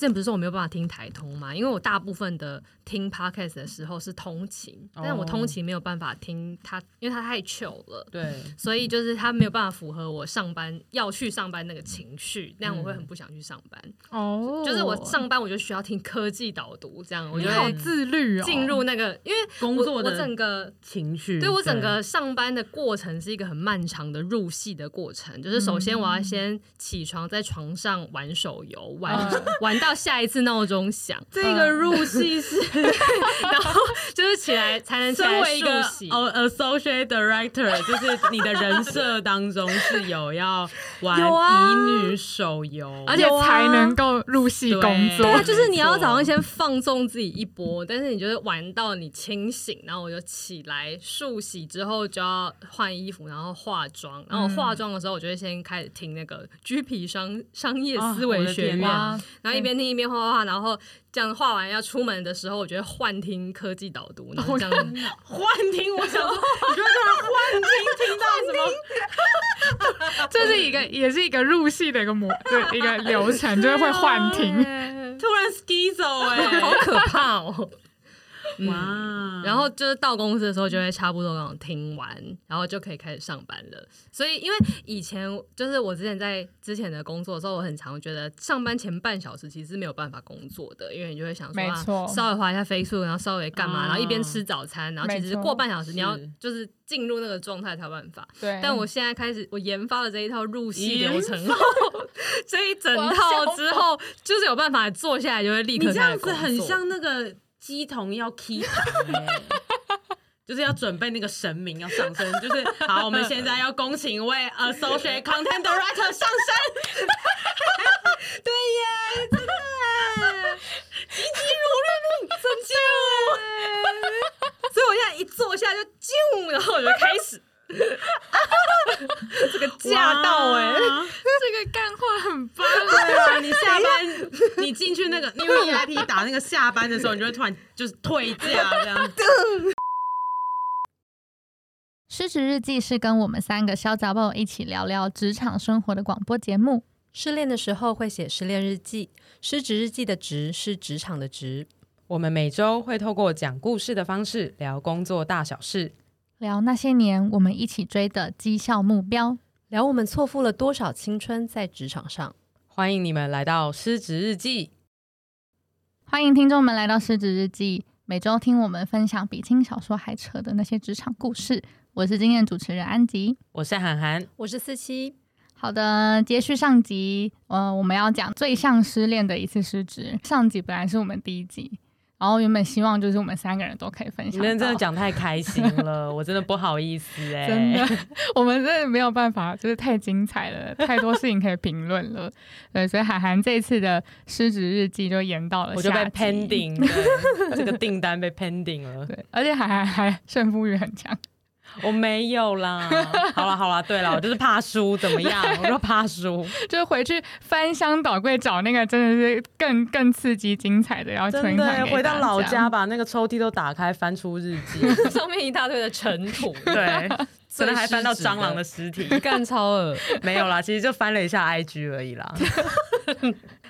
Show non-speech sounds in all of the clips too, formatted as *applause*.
之前不是说我没有办法听台通嘛？因为我大部分的听 podcast 的时候是通勤，哦、但我通勤没有办法听它，因为它太糗了。对，所以就是它没有办法符合我上班要去上班那个情绪，那样我会很不想去上班。哦、嗯，就是我上班我就需要听科技导读，这样我就好自律哦。进入那个，因为工作的整个情绪，对我整个上班的过程是一个很漫长的入戏的过程。就是首先我要先起床，在床上玩手游，玩、嗯、玩到。下一次闹钟响，这个入戏是，*laughs* 然后就是起来才能成为一个哦，associate director，就是你的人设当中是有要玩 *laughs* 乙女手游，而且才能够入戏工作。对，就是你要早上先放纵自己一波，但是你就是玩到你清醒，然后我就起来漱洗之后就要换衣服，然后化妆，然后化妆的时候我就会先开始听那个橘皮商商业思维学院，然后一边听。一边画画画，然后这样画完要出门的时候，我觉得幻听科技导读，然后这样幻听，我想说，你觉得这样换听听到什么？*laughs* 这是一个，也是一个入戏的一个模，对，一个流程，*laughs* 就是会幻听，突然 schizo 哎，*laughs* 好可怕哦。哇、嗯！然后就是到公司的时候就会差不多那种听完，然后就可以开始上班了。所以因为以前就是我之前在之前的工作的时候，我很常觉得上班前半小时其实是没有办法工作的，因为你就会想说，稍微滑一下 Facebook，然后稍微干嘛，然后一边吃早餐，然后其实过半小时你要就是进入那个状态才有办法。对。但我现在开始，我研发了这一套入戏流程后，这一 *laughs* 整套之后，就是有办法坐下来就会立刻。你这样子很像那个。乩童要 *laughs* keep，，*laughs* 就是要准备那个神明要上身，就是好，我们现在要恭请一位 associate *laughs* content director 上身。对耶，真的，急急如律令，拯救我！所以我现在一坐下就啾，然后我就开始。*laughs* 这个驾到哎、欸，*laughs* 这个干话很棒。对啊，你下班你进去那个，因为 VIP 打那个下班的时候，你就会突然就是退驾这样。失职日记是跟我们三个小杂宝一起聊聊职场生活的广播节目。失恋的时候会写失恋日记，失职日记的职是职场的职。我们每周会透过讲故事的方式聊工作大小事。聊那些年我们一起追的绩效目标，聊我们错付了多少青春在职场上。欢迎你们来到失职日记，欢迎听众们来到失职日记，每周听我们分享比轻小说还扯的那些职场故事。我是今天的主持人安吉，我是涵涵，我是四七。好的，接续上集，呃，我们要讲最像失恋的一次失职。上集本来是我们第一集。然后原本希望就是我们三个人都可以分享。你们真的讲太开心了，*laughs* 我真的不好意思哎、欸。真的，我们真的没有办法，就是太精彩了，太多事情可以评论了。对，所以海涵这次的失职日记就延到了，我就被 pending，*laughs* 这个订单被 pending 了。对，而且海涵还胜负欲很强。我没有啦，好了好了，对了，我就是怕输，怎么样？我说怕输，就是回去翻箱倒柜找那个真的是更更刺激精彩的，然后真的回到老家把那个抽屉都打开，翻出日记，*laughs* 上面一大堆的尘土，对，*laughs* 可能还翻到蟑螂的尸体，*laughs* 干超恶，没有啦，其实就翻了一下 IG 而已啦。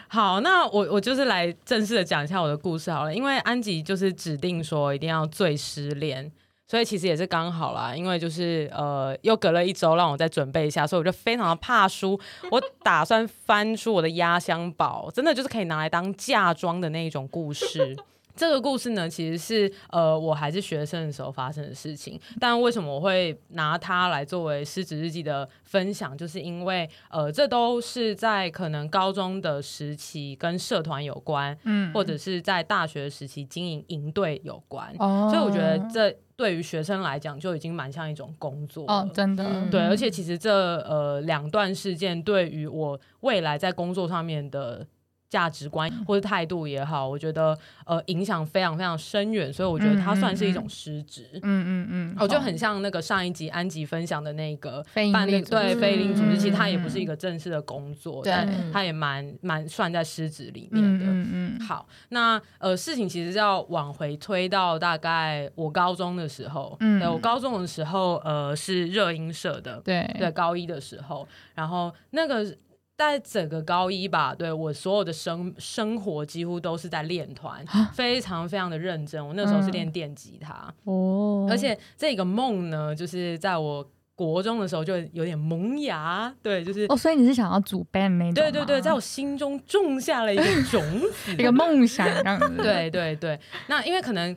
好，那我我就是来正式的讲一下我的故事好了，因为安吉就是指定说一定要最失恋。所以其实也是刚好啦，因为就是呃，又隔了一周让我再准备一下，所以我就非常的怕输，我打算翻出我的压箱宝，真的就是可以拿来当嫁妆的那一种故事。*laughs* 这个故事呢，其实是呃我还是学生的时候发生的事情。但为什么我会拿它来作为失职日记的分享，就是因为呃这都是在可能高中的时期跟社团有关，嗯，或者是在大学时期经营营队有关，哦，所以我觉得这对于学生来讲就已经蛮像一种工作哦，真的，对，而且其实这呃两段事件对于我未来在工作上面的。价值观或者态度也好，我觉得呃影响非常非常深远，所以我觉得它算是一种失职。嗯嗯嗯，我、嗯嗯、就很像那个上一集安吉分享的那个办那对非营利组织，其实它也不是一个正式的工作，对、嗯，它也蛮蛮算在失职里面的。嗯嗯，嗯，好，那呃事情其实要往回推到大概我高中的时候，嗯，对我高中的时候呃是热音社的，对。对，高一的时候，然后那个。在整个高一吧，对我所有的生生活几乎都是在练团，非常非常的认真。我那时候是练电吉他哦，而且这个梦呢，就是在我国中的时候就有点萌芽，对，就是哦，所以你是想要组 band 那种？对对对，在我心中种下了一个种子，一个梦想这样子。对对对，那因为可能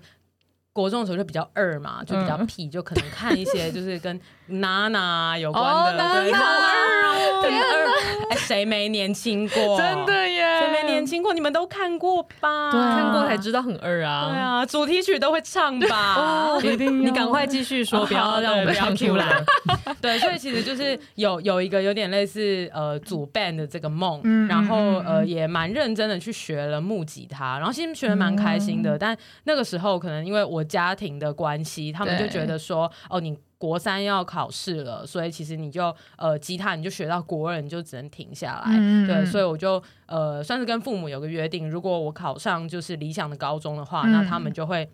国中的时候就比较二嘛，就比较屁，就可能看一些就是跟娜娜有关的，二哦，很二。哎，谁没年轻过？*laughs* 真的耶！谁没年轻过？你们都看过吧？对，看过才知道很二啊！对啊，主题曲都会唱吧？*laughs* 哦，一定！你赶快继续说，不要让我们唱出来。*laughs* 对，所以其实就是有有一个有点类似呃主 band 的这个梦，然后呃也蛮认真的去学了木吉他，然后其实学的蛮开心的。但那个时候可能因为我家庭的关系，他们就觉得说哦你。国三要考试了，所以其实你就呃吉他你就学到国二，你就只能停下来。嗯、对，所以我就呃算是跟父母有个约定，如果我考上就是理想的高中的话，嗯、那他们就会。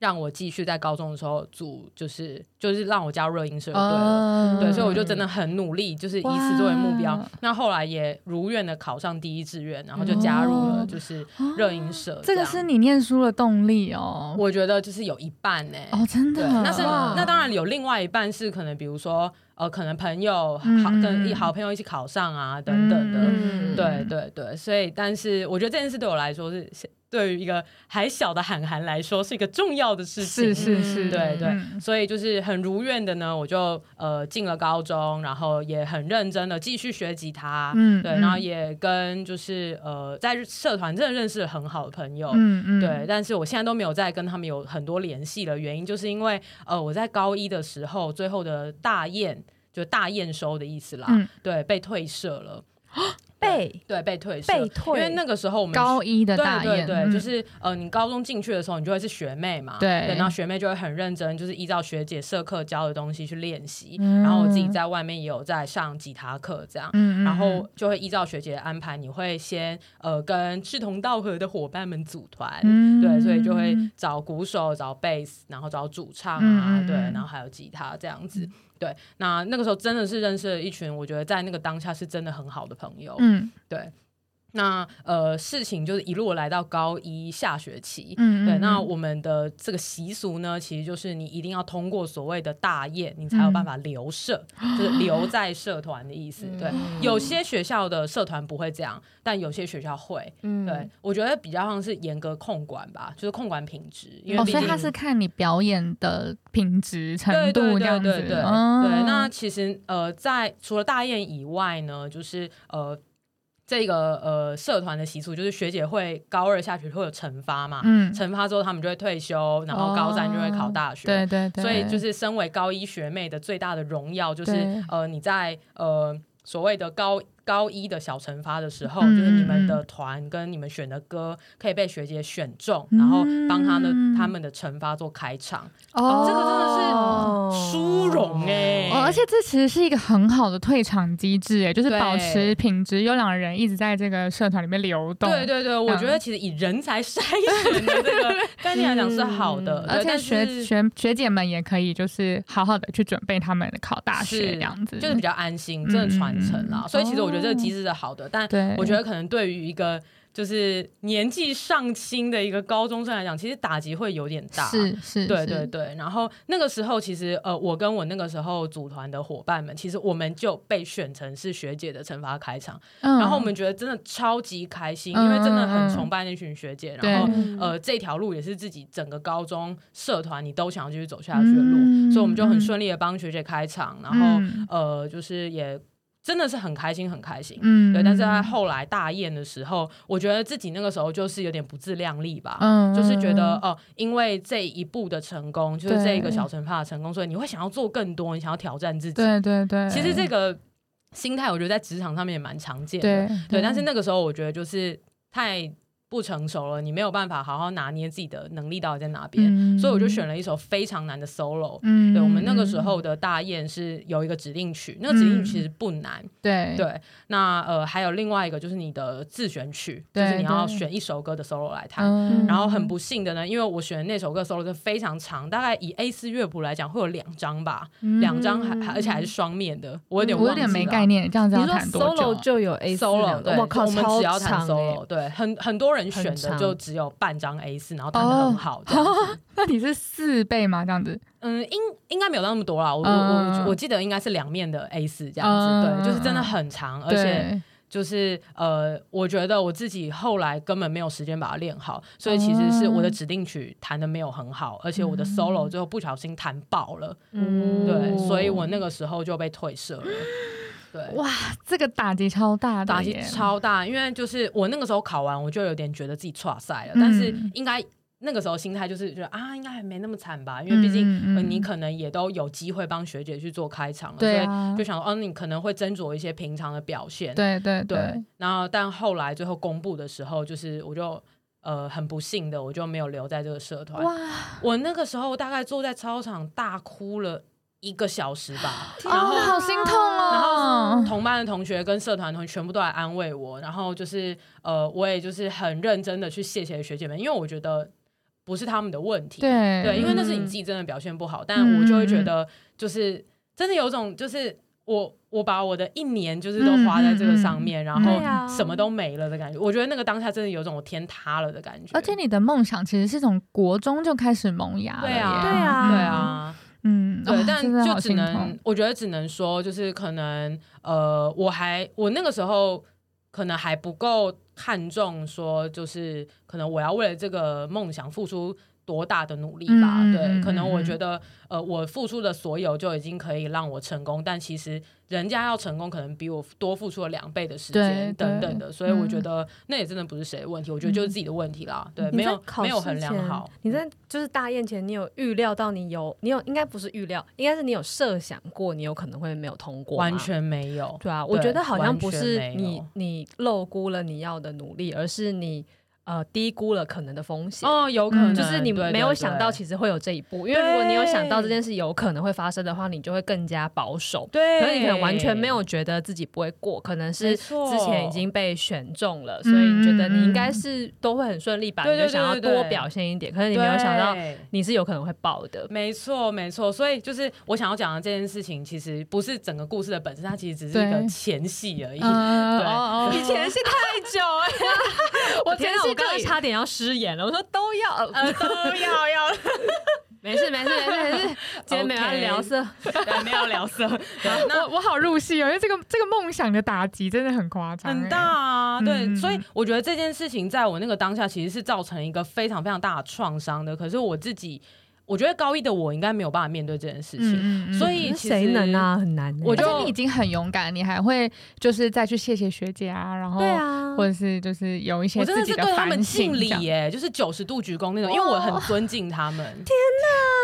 让我继续在高中的时候组，就是就是让我加入热音社，对、uh, 对，所以我就真的很努力，就是以此作为目标。Wow. 那后来也如愿的考上第一志愿，然后就加入了就是热音社。这，这个是你念书的动力哦，我觉得就是有一半呢、欸。哦，真的？那是那当然有另外一半是可能，比如说呃，可能朋友好跟好朋友一起考上啊等等的，嗯、对对对。所以，但是我觉得这件事对我来说是。对于一个还小的韩寒来说，是一个重要的事情。是是是，对对，所以就是很如愿的呢，我就呃进了高中，然后也很认真的继续学吉他，嗯，对，然后也跟就是呃在社团真的认识了很好的朋友，嗯嗯，对，但是我现在都没有再跟他们有很多联系了原因，就是因为呃我在高一的时候，最后的大验就大验收的意思啦，嗯，对，被退社了。*gasps* 被对被退被退，因为那个时候我们高一的大对对对，嗯、就是呃，你高中进去的时候，你就会是学妹嘛，对，对，然后学妹就会很认真，就是依照学姐社课教的东西去练习，嗯、然后我自己在外面也有在上吉他课这样，嗯、然后就会依照学姐的安排，你会先呃跟志同道合的伙伴们组团，嗯、对，所以就会找鼓手、找贝斯，然后找主唱啊，嗯、对，然后还有吉他这样子。嗯对，那那个时候真的是认识了一群，我觉得在那个当下是真的很好的朋友。嗯，对。那呃，事情就是一路来到高一下学期，嗯，对。那我们的这个习俗呢，其实就是你一定要通过所谓的大宴，你才有办法留社，嗯、就是留 *gasps* 在社团的意思。嗯、对，有些学校的社团不会这样，但有些学校会。嗯，对，我觉得比较像是严格控管吧，就是控管品质，因为、哦、所以他是看你表演的品质程度这样子。对对对对，对，哦、对，那其实呃，在除了大宴以外呢，就是呃。这个呃社团的习俗就是学姐会高二下学期会有惩罚嘛，嗯，惩罚之后他们就会退休，然后高三就会考大学，对对对，所以就是身为高一学妹的最大的荣耀就是呃你在呃所谓的高。高一的小惩罚的时候，嗯、就是你们的团跟你们选的歌可以被学姐选中，嗯、然后帮他们他们的惩罚做开场。哦，这个真的是殊荣哎！而且这其实是一个很好的退场机制哎，就是保持品质优良的人一直在这个社团里面流动。对对对，我觉得其实以人才筛选的这个概念来讲是好的，而且学学学姐们也可以就是好好的去准备他们考大学这样子，就是比较安心，真的传承了。所以其实我觉得。这个机制是好的，但我觉得可能对于一个就是年纪尚轻的一个高中生来讲，其实打击会有点大。是是，对对对。然后那个时候，其实呃，我跟我那个时候组团的伙伴们，其实我们就被选成是学姐的惩罚开场，嗯、然后我们觉得真的超级开心，嗯、因为真的很崇拜那群学姐。嗯、然后呃，这条路也是自己整个高中社团你都想要继续走下去的路，嗯、所以我们就很顺利的帮学姐开场，然后、嗯、呃，就是也。真的是很开心，很开心，嗯，对。但是在后来大宴的时候，我觉得自己那个时候就是有点不自量力吧，嗯，就是觉得哦、呃，因为这一步的成功，就是这一个小惩罚的成功，所以你会想要做更多，你想要挑战自己，对对对。其实这个心态，我觉得在职场上面也蛮常见的，对，对。但是那个时候，我觉得就是太。不成熟了，你没有办法好好拿捏自己的能力到底在哪边，嗯、所以我就选了一首非常难的 solo。嗯，对，我们那个时候的大雁是有一个指定曲，嗯、那个指定曲其实不难。对。对，那呃还有另外一个就是你的自选曲，就是你要选一首歌的 solo 来弹。对。然后很不幸的呢，因为我选的那首歌 solo 是非常长，大概以 A 四乐谱来讲会有两张吧，两张还而且还是双面的，我有点忘了，我有点没概念，这样子要弹多久？你说 solo 就有 A 四 solo，对，我靠，我们只要弹 solo，欸、对，很很多人选的就。只有半张 A 四，然后弹的很好的。哦。*laughs* 那你是四倍吗？这样子？嗯，应应该没有那么多啦。我、嗯、我我记得应该是两面的 A 四这样子。嗯、对，就是真的很长，而且就是呃，我觉得我自己后来根本没有时间把它练好，所以其实是我的指定曲弹的没有很好，而且我的 solo 最后不小心弹爆了。嗯，对，所以我那个时候就被退社了。对，哇，这个打击超大，打击超大，因为就是我那个时候考完，我就有点觉得自己挫赛了，嗯、但是应该那个时候心态就是觉得啊，应该还没那么惨吧，因为毕竟、嗯呃、你可能也都有机会帮学姐去做开场了，对啊、所以就想说，哦，你可能会斟酌一些平常的表现，对对对，对，然后但后来最后公布的时候，就是我就呃很不幸的，我就没有留在这个社团，哇，我那个时候大概坐在操场大哭了。一个小时吧，然后、哦、好心痛哦。然后同班的同学跟社团同学全部都来安慰我，然后就是呃，我也就是很认真的去谢谢学姐们，因为我觉得不是他们的问题，对对，因为那是你自己真的表现不好，嗯、但我就会觉得就是真的有种就是我我把我的一年就是都花在这个上面，嗯、然后什么都没了的感觉。嗯、我觉得那个当下真的有种我天塌了的感觉。而且你的梦想其实是从国中就开始萌芽了，对啊，对啊，对啊。嗯，对，但就只能，我觉得只能说，就是可能，呃，我还我那个时候可能还不够看重，说就是可能我要为了这个梦想付出。多大的努力吧？嗯、对，可能我觉得，呃，我付出的所有就已经可以让我成功，但其实人家要成功，可能比我多付出了两倍的时间等等的，所以我觉得那也真的不是谁的问题，嗯、我觉得就是自己的问题啦。对，没有没有衡量好。你在就是大宴前，你有预料到你有你有应该不是预料，应该是你有设想过你有可能会没有通过，完全没有。对啊，我觉得好像不是你你漏估了你要的努力，而是你。呃，低估了可能的风险哦，有可能就是你没有想到，其实会有这一步。因为如果你有想到这件事有可能会发生的话，你就会更加保守。对，可是你可能完全没有觉得自己不会过，可能是之前已经被选中了，所以你觉得你应该是都会很顺利吧？你就想要多表现一点，可是你没有想到你是有可能会爆的。没错，没错。所以就是我想要讲的这件事情，其实不是整个故事的本身，它其实只是一个前戏而已。对，你前戏太久了，*laughs* 我天哪！刚刚差点要失言了，我说都要，呃，都要要，*laughs* 没事没事没事没事，*laughs* 今天没有聊色，对，没有聊色。*laughs* 那我好入戏哦，因为这个这个梦想的打击真的很夸张，很大啊。对，所以我觉得这件事情在我那个当下其实是造成一个非常非常大的创伤的。可是我自己。我觉得高一的我应该没有办法面对这件事情，嗯嗯、所以谁能啊？很难。我觉得你已经很勇敢，你还会就是再去谢谢学姐啊，然后对啊，或者是就是有一些我真的是对他们敬礼耶，就是九十度鞠躬那种，因为我很尊敬他们。天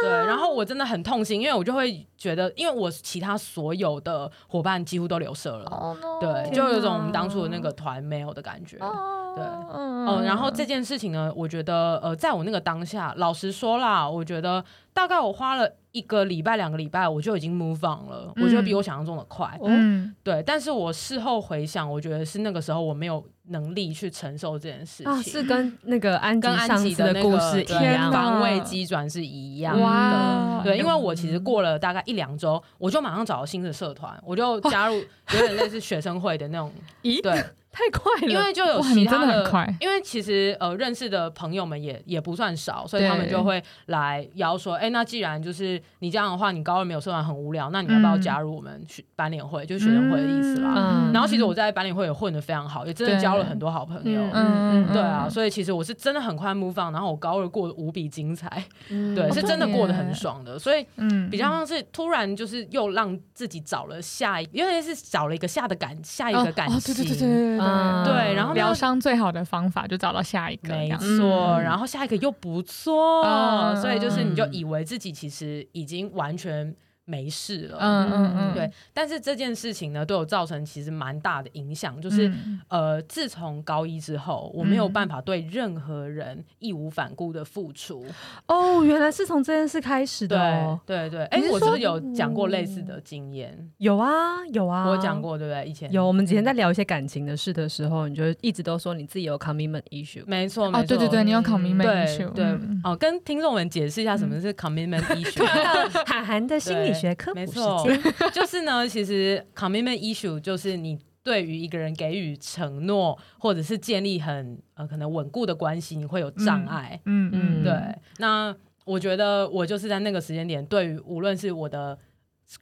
哪！对，然后我真的很痛心，因为我就会觉得，因为我其他所有的伙伴几乎都留社了，oh, no, 对，就有种我们当初的那个团没有的感觉。Oh. 对，嗯、呃，然后这件事情呢，我觉得，呃，在我那个当下，老实说啦，我觉得大概我花了一个礼拜、两个礼拜，我就已经 move on 了，嗯、我觉得比我想象中的快。嗯，对，但是我事后回想，我觉得是那个时候我没有能力去承受这件事情，啊、是跟那个安跟安吉的故事一样，防卫机转是一样的。哇对，因为我其实过了大概一两周，我就马上找到新的社团，我就加入 *laughs* 有点类似学生会的那种，咦，对。太快了，因为就有其他的，的因为其实呃认识的朋友们也也不算少，所以他们就会来邀说，哎、欸，那既然就是你这样的话，你高二没有社团很无聊，那你要不要加入我们学班联会，嗯、就是学生会的意思啦。嗯、然后其实我在班联会也混得非常好，也真的交了很多好朋友。嗯嗯，对啊，所以其实我是真的很快 move on，然后我高二过得无比精彩，嗯、对，是真的过得很爽的。所以嗯，比较像是突然就是又让自己找了下一，因为是找了一个下的感下一个感情。哦哦、对对对对对。嗯、对，然后疗伤最好的方法就找到下一个，没错，然后下一个又不错，嗯、所以就是你就以为自己其实已经完全没事了，嗯嗯嗯，对。但是这件事情呢，对我造成其实蛮大的影响，就是、嗯、呃，自从高一之后，我没有办法对任何人义无反顾的付出。哦，原来是从这件事开始的、哦，对对对。哎，我是不是有讲过类似的经验？有啊，有啊，我讲过，对不对？以前有，我们之前在聊一些感情的事的时候，你就一直都说你自己有 commitment issue。没错，没错，哦、对对对，你有 commitment issue。对，对哦，跟听众们解释一下什么是 commitment *laughs* issue。韩寒的心理学科普。没错，就是呢，其实 commitment issue 就是你对于一个人给予承诺，或者是建立很呃可能稳固的关系，你会有障碍。嗯嗯，对。那我觉得我就是在那个时间点，对于无论是我的。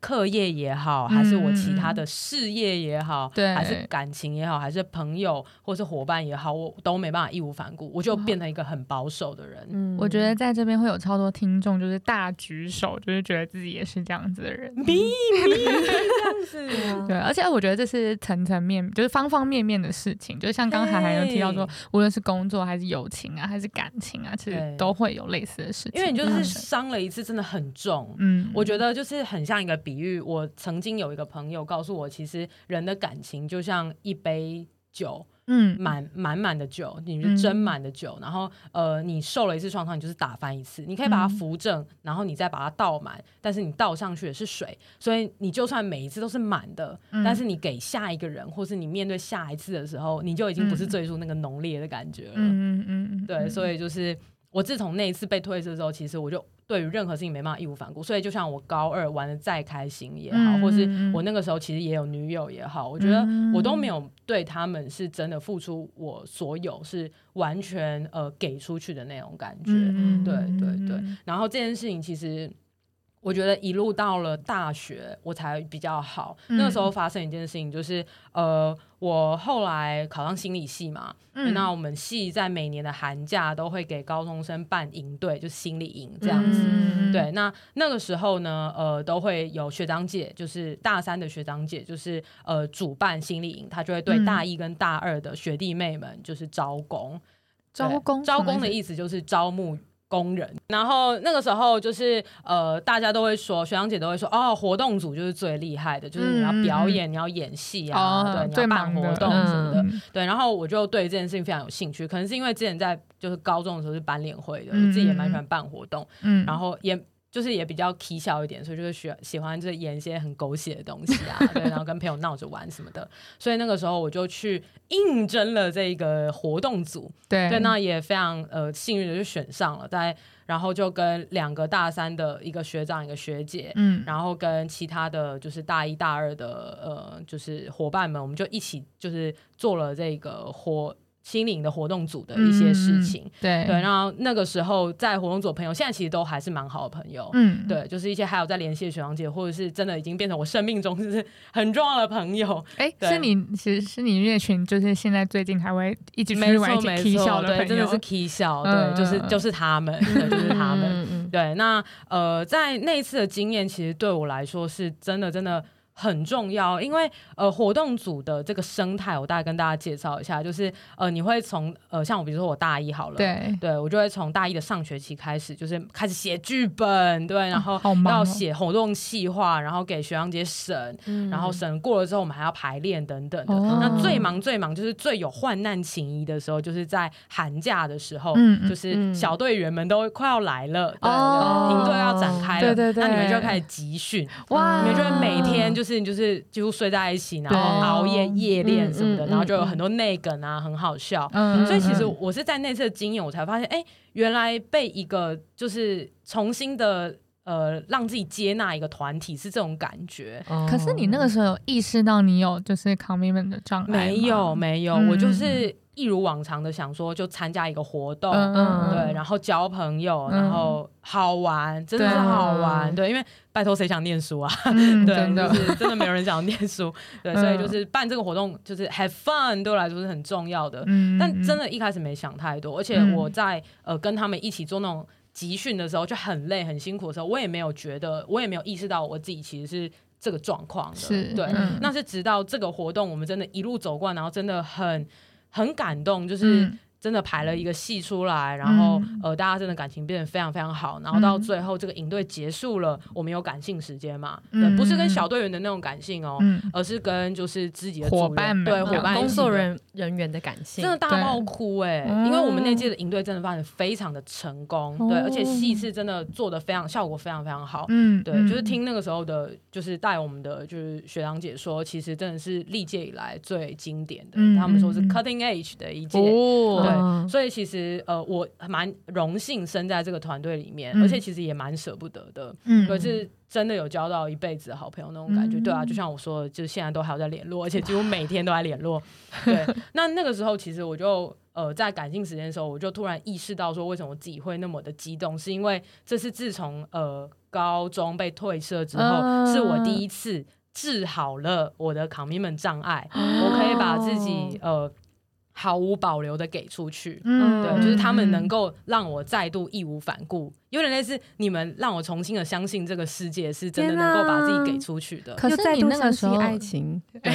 课业也好，还是我其他的事业也好，嗯、还是感情也好，还是朋友或是伙伴也好，我都没办法义无反顾，我就变成一个很保守的人。嗯，我觉得在这边会有超多听众，就是大举手，就是觉得自己也是这样子的人，*laughs* 咪咪这样子。*laughs* 对，而且我觉得这是层层面，就是方方面面的事情。就是像刚才还有提到说，无论是工作还是友情啊，还是感情啊，其实都会有类似的事情。因为你就是伤了一次，真的很重。嗯，我觉得就是很像一个。比喻，我曾经有一个朋友告诉我，其实人的感情就像一杯酒，嗯，满满满的酒，你是斟满的酒，嗯、然后呃，你受了一次创伤，你就是打翻一次，你可以把它扶正，嗯、然后你再把它倒满，但是你倒上去的是水，所以你就算每一次都是满的，嗯、但是你给下一个人，或是你面对下一次的时候，你就已经不是最初那个浓烈的感觉了，嗯嗯嗯，对，所以就是我自从那一次被退社之后，其实我就。对于任何事情没办法义无反顾，所以就像我高二玩的再开心也好，嗯、或是我那个时候其实也有女友也好，我觉得我都没有对他们是真的付出我所有，是完全呃给出去的那种感觉。嗯、对对对。然后这件事情其实我觉得一路到了大学我才比较好。嗯、那个时候发生一件事情就是呃。我后来考上心理系嘛，嗯、那我们系在每年的寒假都会给高中生办营队，就是心理营这样子。嗯、对，那那个时候呢，呃，都会有学长姐，就是大三的学长姐，就是呃主办心理营，他就会对大一跟大二的学弟妹们就是招工，招工，招工的意思就是招募。工人，然后那个时候就是呃，大家都会说，学长姐都会说，哦，活动组就是最厉害的，就是你要表演，嗯、你要演戏啊，哦、对，你要办活动什么的，嗯、对。然后我就对这件事情非常有兴趣，可能是因为之前在就是高中的时候是班联会的，嗯、我自己也蛮喜欢办活动，嗯，然后也。就是也比较起笑一点，所以就是喜喜欢就是演一些很狗血的东西啊，*laughs* 对，然后跟朋友闹着玩什么的。所以那个时候我就去应征了这个活动组，对，对，那也非常呃幸运的就选上了。在然后就跟两个大三的一个学长一个学姐，嗯，然后跟其他的就是大一大二的呃就是伙伴们，我们就一起就是做了这个活。心灵的活动组的一些事情，嗯、对。对，然后那个时候在活动组的朋友，现在其实都还是蛮好的朋友，嗯，对，就是一些还有在联系的学长姐，或者是真的已经变成我生命中就是很重要的朋友。哎、欸，是你，其实是你那群，就是现在最近还会一直没错没错，对，真的是 K 笑，对，就是就是他们，对，就是他们，对，*laughs* 那呃，在那一次的经验，其实对我来说是真的真的。很重要，因为呃活动组的这个生态，我大概跟大家介绍一下，就是呃你会从呃像我比如说我大一好了，对对，我就会从大一的上学期开始，就是开始写剧本，对，然后要写活动计划，然后给学长姐审，嗯、然后审过了之后，我们还要排练等等的。哦、那最忙最忙就是最有患难情谊的时候，就是在寒假的时候，嗯、就是小队员们都快要来了，对，营队要展开了，对对对，那你们就要开始集训，哇，你们就会每天就。事情就是几乎睡在一起，然后熬夜夜练什么的，然后就有很多内梗啊，很好笑。所以其实我是在那次的经验，我才发现，哎，原来被一个就是重新的呃，让自己接纳一个团体是这种感觉。可是你那个时候有意识到你有就是 commitment 的障碍吗？没有，没有，我就是。一如往常的想说，就参加一个活动，嗯、对，然后交朋友，嗯、然后好玩，真的是好玩，对，对，因为拜托谁想念书啊？嗯、*laughs* 对，真的。就是真的没有人想念书，*laughs* 对，嗯、所以就是办这个活动就是 have fun，对我来说是很重要的。嗯、但真的一开始没想太多，而且我在呃跟他们一起做那种集训的时候就很累很辛苦的时候，我也没有觉得，我也没有意识到我自己其实是这个状况的，是对，嗯、那是直到这个活动我们真的一路走过来，然后真的很。很感动，就是真的排了一个戏出来，然后、嗯、呃，大家真的感情变得非常非常好，然后到最后这个营队结束了，我们有感性时间嘛？嗯，不是跟小队员的那种感性哦，嗯、而是跟就是自己的伙伴们，对伙伴工作人人员的感性，真的大爆哭哎、欸！因为我们那届的营队真的发展非常的成功，对，而且戏是真的做的非常效果非常非常好，嗯，对，就是听那个时候的，就是带我们的就是学长姐说，其实真的是历届以来最经典的，他们说是 cutting edge 的一届，所以其实呃，我蛮荣幸生在这个团队里面，嗯、而且其实也蛮舍不得的。嗯，可是真的有交到一辈子的好朋友那种感觉，嗯、对啊，就像我说的，就是现在都还有在联络，而且 *laughs* 几乎每天都在联络。对，那那个时候其实我就呃，在感性时间的时候，我就突然意识到说，为什么我自己会那么的激动，是因为这是自从呃高中被退社之后，呃、是我第一次治好了我的 commitment 障碍，哦、*gasps* 我可以把自己呃。毫无保留的给出去，嗯，对，就是他们能够让我再度义无反顾，有点类似你们让我重新的相信这个世界是真的能够把自己给出去的。可是你那个时候爱情，*laughs* 可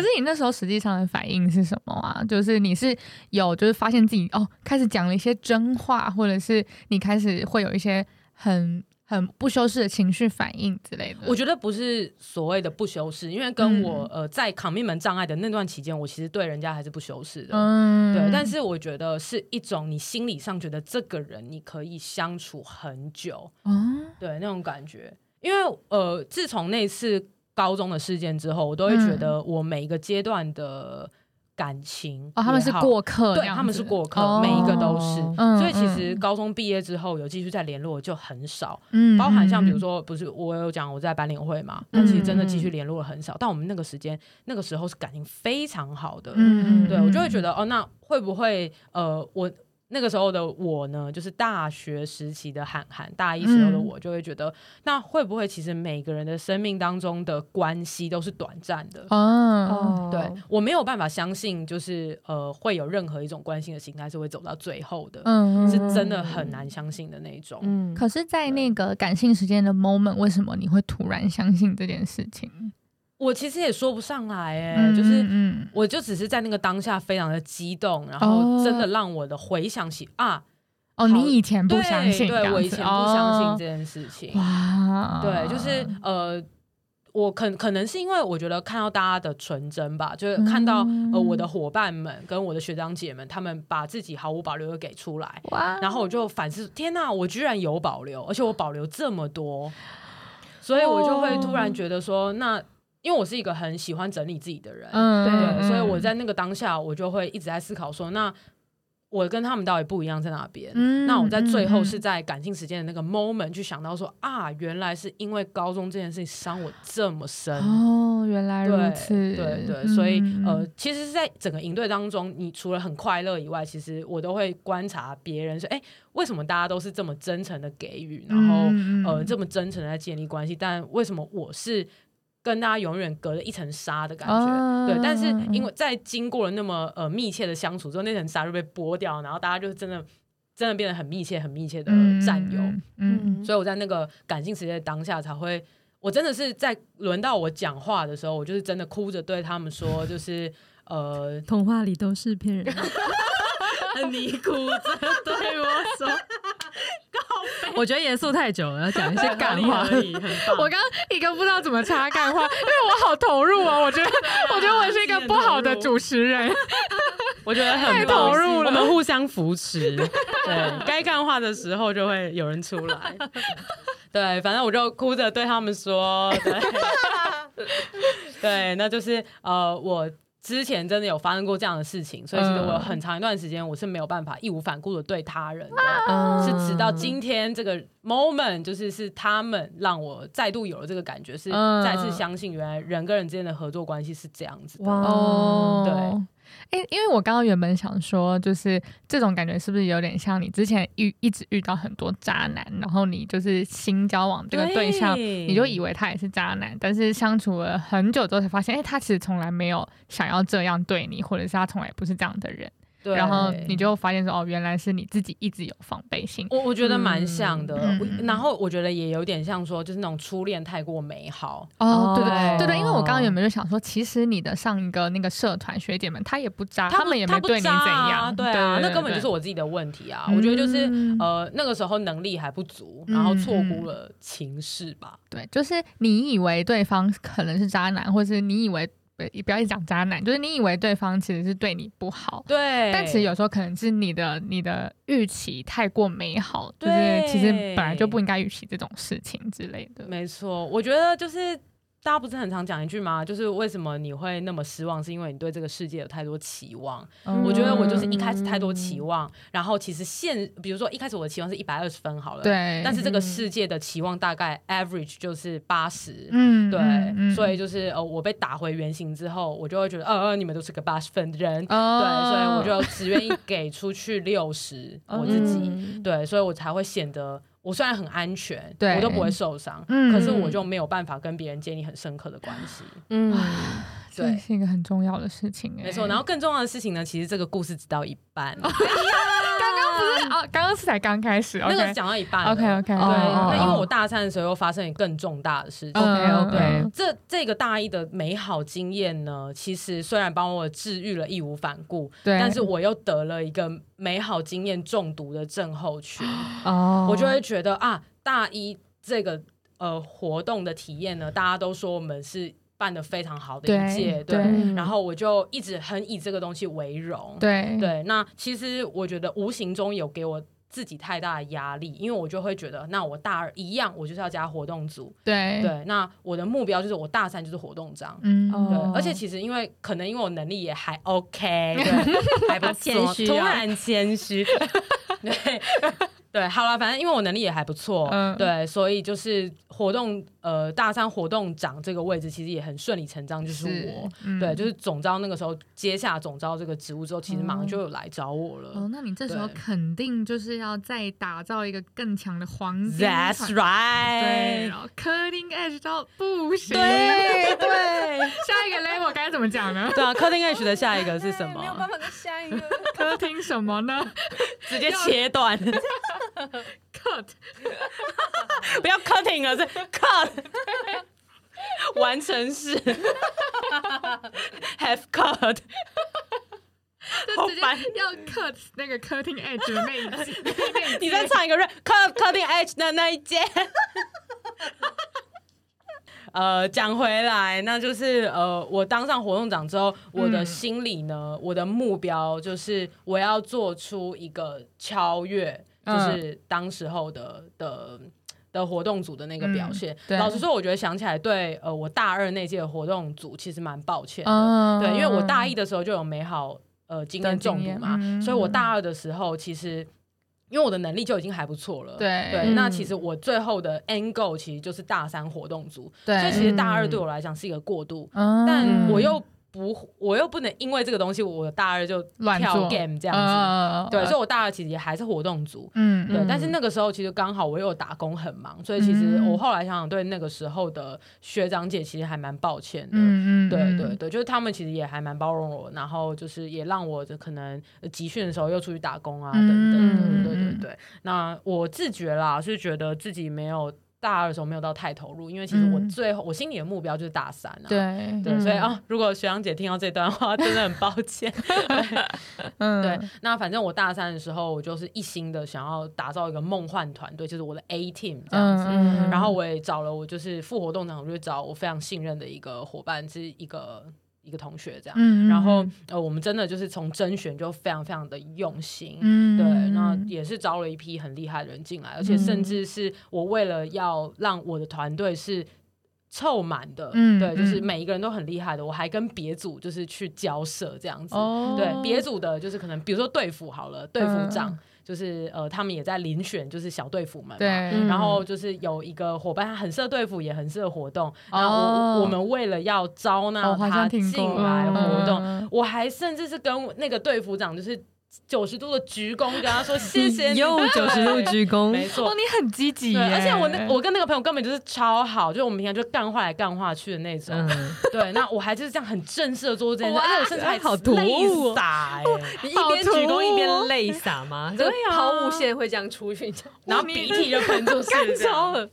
是你那时候实际上的反应是什么啊？就是你是有就是发现自己哦开始讲了一些真话，或者是你开始会有一些很。很不修饰的情绪反应之类的，我觉得不是所谓的不修饰，因为跟我、嗯、呃在 commitment 障碍的那段期间，我其实对人家还是不修饰的，嗯，对。但是我觉得是一种你心理上觉得这个人你可以相处很久，嗯，对那种感觉。因为呃，自从那次高中的事件之后，我都会觉得我每一个阶段的。感情哦，他们是过客，对，他们是过客，哦、每一个都是。嗯、所以其实高中毕业之后有继续再联络就很少，嗯，包含像比如说，不是我有讲我在班联会嘛，那、嗯、其实真的继续联络了很少。但我们那个时间那个时候是感情非常好的，嗯，对我就会觉得哦，那会不会呃我。那个时候的我呢，就是大学时期的韩寒，大一时候的我就会觉得，嗯、那会不会其实每个人的生命当中的关系都是短暂的？哦，对，我没有办法相信，就是呃，会有任何一种关心的形态是会走到最后的，嗯，是真的很难相信的那种。嗯，可是，在那个感性时间的 moment，为什么你会突然相信这件事情？我其实也说不上来，哎、欸，嗯、就是，我就只是在那个当下非常的激动，然后真的让我的回想起、哦、啊，哦，你以前不相信，对，我以前不相信这件事情，哦、哇，对，就是。呃，我可可能是因为我觉得看到大家的纯真吧，就是看到、嗯、呃我的伙伴们跟我的学长姐们，他们把自己毫无保留的给出来，哇，然后我就反思，天哪，我居然有保留，而且我保留这么多，所以我就会突然觉得说，那。因为我是一个很喜欢整理自己的人，嗯、对，所以我在那个当下，我就会一直在思考说，那我跟他们到底不一样在哪边？嗯、那我在最后是在感性时间的那个 moment 去想到说，啊，原来是因为高中这件事情伤我这么深哦，原来如此，对对对，所以呃，其实是在整个营队当中，你除了很快乐以外，其实我都会观察别人说，哎，为什么大家都是这么真诚的给予，然后呃这么真诚的在建立关系，但为什么我是？跟大家永远隔了一层纱的感觉，哦、对。但是因为在经过了那么呃密切的相处之后，那层纱就被剥掉，然后大家就真的真的变得很密切、很密切的战友。嗯，嗯，所以我在那个感性时间的当下才会，我真的是在轮到我讲话的时候，我就是真的哭着对他们说，就是呃，*laughs* 童话里都是骗人的，你哭着对我说。*laughs* 我觉得严肃太久了，要讲一些干话而已。我刚一个不知道怎么插干话，*laughs* 因为我好投入哦。我觉得，*laughs* 我觉得我是一个不好的主持人。我觉得很太投入了，我们互相扶持。对，该干话的时候就会有人出来。对，反正我就哭着对他们说，对，对，那就是呃我。之前真的有发生过这样的事情，所以其实我有很长一段时间我是没有办法义无反顾的对他人的，嗯、是直到今天这个 moment，就是是他们让我再度有了这个感觉，是再次相信原来人跟人之间的合作关系是这样子的。哇。哦，对。哎，因为我刚刚原本想说，就是这种感觉是不是有点像你之前遇一直遇到很多渣男，然后你就是新交往这个对象，对你就以为他也是渣男，但是相处了很久之后才发现，哎，他其实从来没有想要这样对你，或者是他从来不是这样的人。然后你就发现说，哦，原来是你自己一直有防备心。我我觉得蛮像的，嗯、然后我觉得也有点像说，就是那种初恋太过美好。哦，对对对对，因为我刚刚有没有想说，其实你的上一个那个社团学姐们，她也不渣，他们也没对你怎样，对啊，那根本就是我自己的问题啊。我觉得就是呃，那个时候能力还不足，然后错估了情势吧。对，就是你以为对方可能是渣男，或是你以为。不要一讲渣男，就是你以为对方其实是对你不好，对，但其实有时候可能是你的你的预期太过美好，就是其实本来就不应该预期这种事情之类的。没错，我觉得就是。大家不是很常讲一句吗？就是为什么你会那么失望，是因为你对这个世界有太多期望。嗯、我觉得我就是一开始太多期望，然后其实现，比如说一开始我的期望是一百二十分好了，对。但是这个世界的期望大概 average 就是八十，嗯，对。嗯、所以就是呃，我被打回原形之后，我就会觉得，呃呃，你们都是个八十分的人，哦、对。所以我就只愿意给出去六十，我自己，嗯、对。所以我才会显得。我虽然很安全，对我都不会受伤，嗯、可是我就没有办法跟别人建立很深刻的关系。嗯，对，是一个很重要的事情，欸，没错。然后更重要的事情呢，其实这个故事只到一半。*laughs* 不是啊，刚刚是才刚开始，那个讲到一半。OK OK，对，那因为我大三的时候又发生更重大的事情。OK OK，这这个大一的美好经验呢，其实虽然帮我治愈了义无反顾，对，但是我又得了一个美好经验中毒的症候群。哦，我就会觉得啊，大一这个呃活动的体验呢，大家都说我们是。办的非常好的一届，对，对，然后我就一直很以这个东西为荣，对对。那其实我觉得无形中有给我自己太大的压力，因为我就会觉得，那我大二一样，我就是要加活动组，对对。那我的目标就是我大三就是活动章，嗯，对。而且其实因为可能因为我能力也还 OK，对，*laughs* 还不错，突然谦虚，*laughs* 对。对，好了，反正因为我能力也还不错，嗯、对，所以就是活动呃大三活动长这个位置其实也很顺理成章，就是我，是嗯、对，就是总招那个时候接下总招这个职务之后，其实马上就有来找我了。哦，那你这时候肯定就是要再打造一个更强的黄金，That's right，对，然后 cutting edge 到不行，*laughs* 对对，下一个 level 该怎么讲呢？对啊，cutting edge 的下一个是什么？没有办法再下一个 cutting *laughs* 什么呢？直接切断。*laughs* cut，*laughs* 不要 cutting 了，是 cut，*laughs* 完成式，have cut，*laughs* 就直接要 cut 那个 cutting edge 的那一节，你再唱一个 rap，cut cutting edge 的那一节。呃，讲回来，那就是呃，我当上活动长之后，我的心里呢，嗯、我的目标就是我要做出一个超越。就是当时候的的的活动组的那个表现。嗯、老实说，我觉得想起来对呃我大二那届的活动组其实蛮抱歉的。嗯、对，因为我大一的时候就有美好呃经验中毒嘛，嗯、所以我大二的时候其实因为我的能力就已经还不错了。对对，那其实我最后的 angle 其实就是大三活动组。对，所以其实大二对我来讲是一个过渡，嗯、但我又。不，我又不能因为这个东西，我大二就乱跳 game 这样子，呃、对，所以我大二其实也还是活动组，嗯，对。嗯、但是那个时候其实刚好我又打工很忙，所以其实我后来想想，对那个时候的学长姐其实还蛮抱歉的，嗯嗯，对对对，就是他们其实也还蛮包容我，然后就是也让我就可能集训的时候又出去打工啊等等，嗯、对对对对。那我自觉啦，是觉得自己没有。大二的时候没有到太投入，因为其实我最后、嗯、我心里的目标就是大三啊。对对，所以啊，如果学长姐听到这段话，真的很抱歉。*laughs* *laughs* 嗯，对。那反正我大三的时候，我就是一心的想要打造一个梦幻团队，就是我的 A team 这样子。嗯、然后我也找了我就是副活动长，我就找我非常信任的一个伙伴，是一个。一个同学这样，嗯、然后呃，我们真的就是从甄选就非常非常的用心，嗯、对，那也是招了一批很厉害的人进来，而且甚至是我为了要让我的团队是凑满的，嗯、对，就是每一个人都很厉害的，我还跟别组就是去交涉这样子，哦、对，别组的就是可能比如说队服好了，队服长。嗯就是呃，他们也在遴选，就是小队服们。对。然后就是有一个伙伴，他很适合队服，也很适合活动。然后我们为了要招纳他进来活动，我还甚至是跟那个队服长就是九十度的鞠躬，跟他说谢谢你，*laughs* 又九十度鞠躬，没错，哦，你很积极耶，而且我那我跟那个朋友根本就是超好，就是我们平常就干话来干话去的那种，嗯、对，那我还就是这样很正式的做这件事，而且我甚至还好泪洒，欸，你一边鞠躬一边泪洒吗？对呀，抛物线会这样出去，然后鼻涕就喷出去，*laughs* 超了。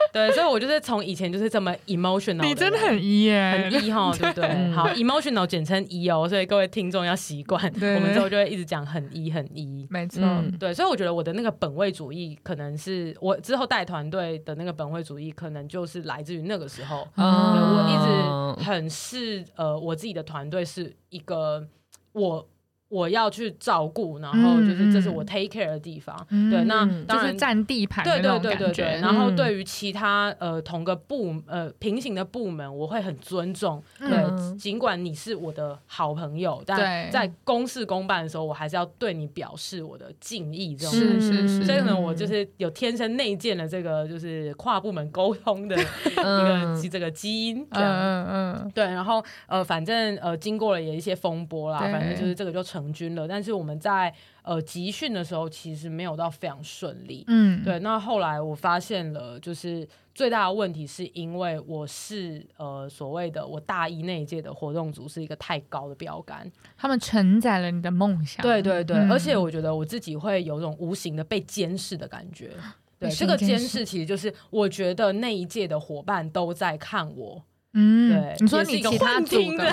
*laughs* 对，所以我就是从以前就是这么 emotional，你真的很 E 耶，很 E 哈，对不对？好，emotional 简称 E 哦，所以各位听众要习惯，我们之后就会一直讲很 E 很 E，没错，对，所以我觉得我的那个本位主义，可能是我之后带团队的那个本位主义，可能就是来自于那个时候，我一直很是呃，我自己的团队是一个我。我要去照顾，然后就是这是我 take care 的地方，嗯、对，那当然占地盘，对对对对对。然后对于其他呃同个部呃平行的部门，我会很尊重，对，嗯、尽管你是我的好朋友，但在公事公办的时候，我还是要对你表示我的敬意，这种。是是是。所以可能我就是有天生内建的这个就是跨部门沟通的 *laughs* 一个、嗯、这个基因，嗯，嗯嗯，对。然后呃，反正呃，经过了也一些风波啦，反正就是这个就成。成军了，但是我们在呃集训的时候，其实没有到非常顺利。嗯，对。那后来我发现了，就是最大的问题是因为我是呃所谓的我大一那一届的活动组是一个太高的标杆，他们承载了你的梦想。对对对，嗯、而且我觉得我自己会有种无形的被监视的感觉。对，这个监视其实就是我觉得那一届的伙伴都在看我。嗯，*laughs* 对，你说你其他组的，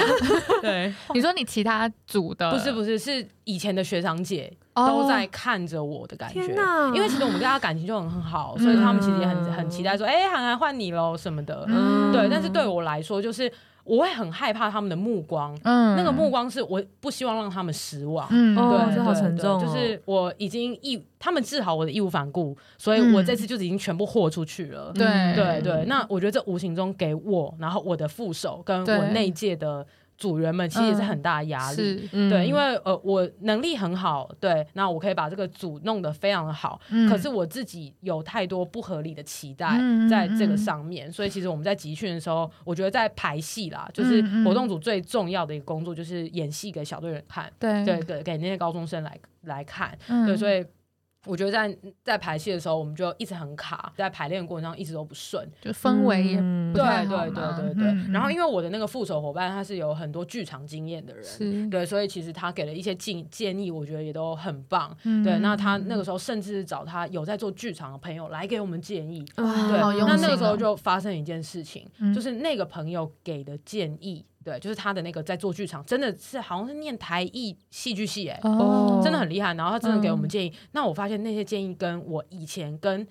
对，你说你其他组的，不是不是，是以前的学长姐都在看着我的感觉，因为其实我们跟他感情就很很好，所以他们其实也很很期待说，哎，涵涵换你喽什么的，对，但是对我来说就是。我会很害怕他们的目光，嗯，那个目光是我不希望让他们失望，嗯，对，这好沉重，就是我已经义，他们治好我的义无反顾，所以我这次就已经全部豁出去了，对。对对，那我觉得这无形中给我，然后我的副手跟我那一届的。组员们其实也是很大的压力，嗯、对，因为呃我能力很好，对，那我可以把这个组弄得非常的好，嗯、可是我自己有太多不合理的期待在这个上面，所以其实我们在集训的时候，我觉得在排戏啦，就是活动组最重要的一个工作就是演戏给小队员看，对。对对，给那些高中生来来看，嗯、对，所以。我觉得在在排戏的时候，我们就一直很卡，在排练过程中一直都不顺，就氛围也不太好。对对对对对。嗯、然后因为我的那个副手伙伴他是有很多剧场经验的人，是对，所以其实他给了一些建建议，我觉得也都很棒。嗯、对，那他那个时候甚至找他有在做剧场的朋友来给我们建议。哇对，那那个时候就发生一件事情，嗯、就是那个朋友给的建议。对，就是他的那个在做剧场，真的是好像是念台艺戏剧系，哎，哦，真的很厉害。然后他真的给我们建议，嗯、那我发现那些建议跟我以前跟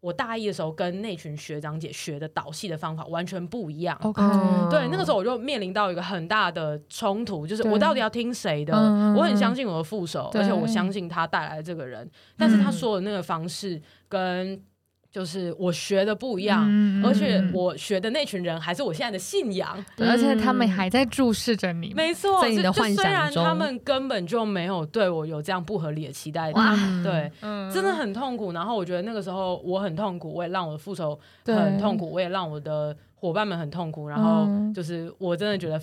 我大一的时候跟那群学长姐学的导戏的方法完全不一样。Okay, 对，那个时候我就面临到一个很大的冲突，就是我到底要听谁的？对我很相信我的副手，而且我相信他带来的这个人，但是他说的那个方式跟。就是我学的不一样，嗯、而且我学的那群人还是我现在的信仰，对而且他们还在注视着你。没错，在你的幻想中，虽然他们根本就没有对我有这样不合理的期待，哇对，嗯、真的很痛苦。然后我觉得那个时候我很痛苦，我也让我的副手很痛苦，我也让我的伙伴们很痛苦。然后就是我真的觉得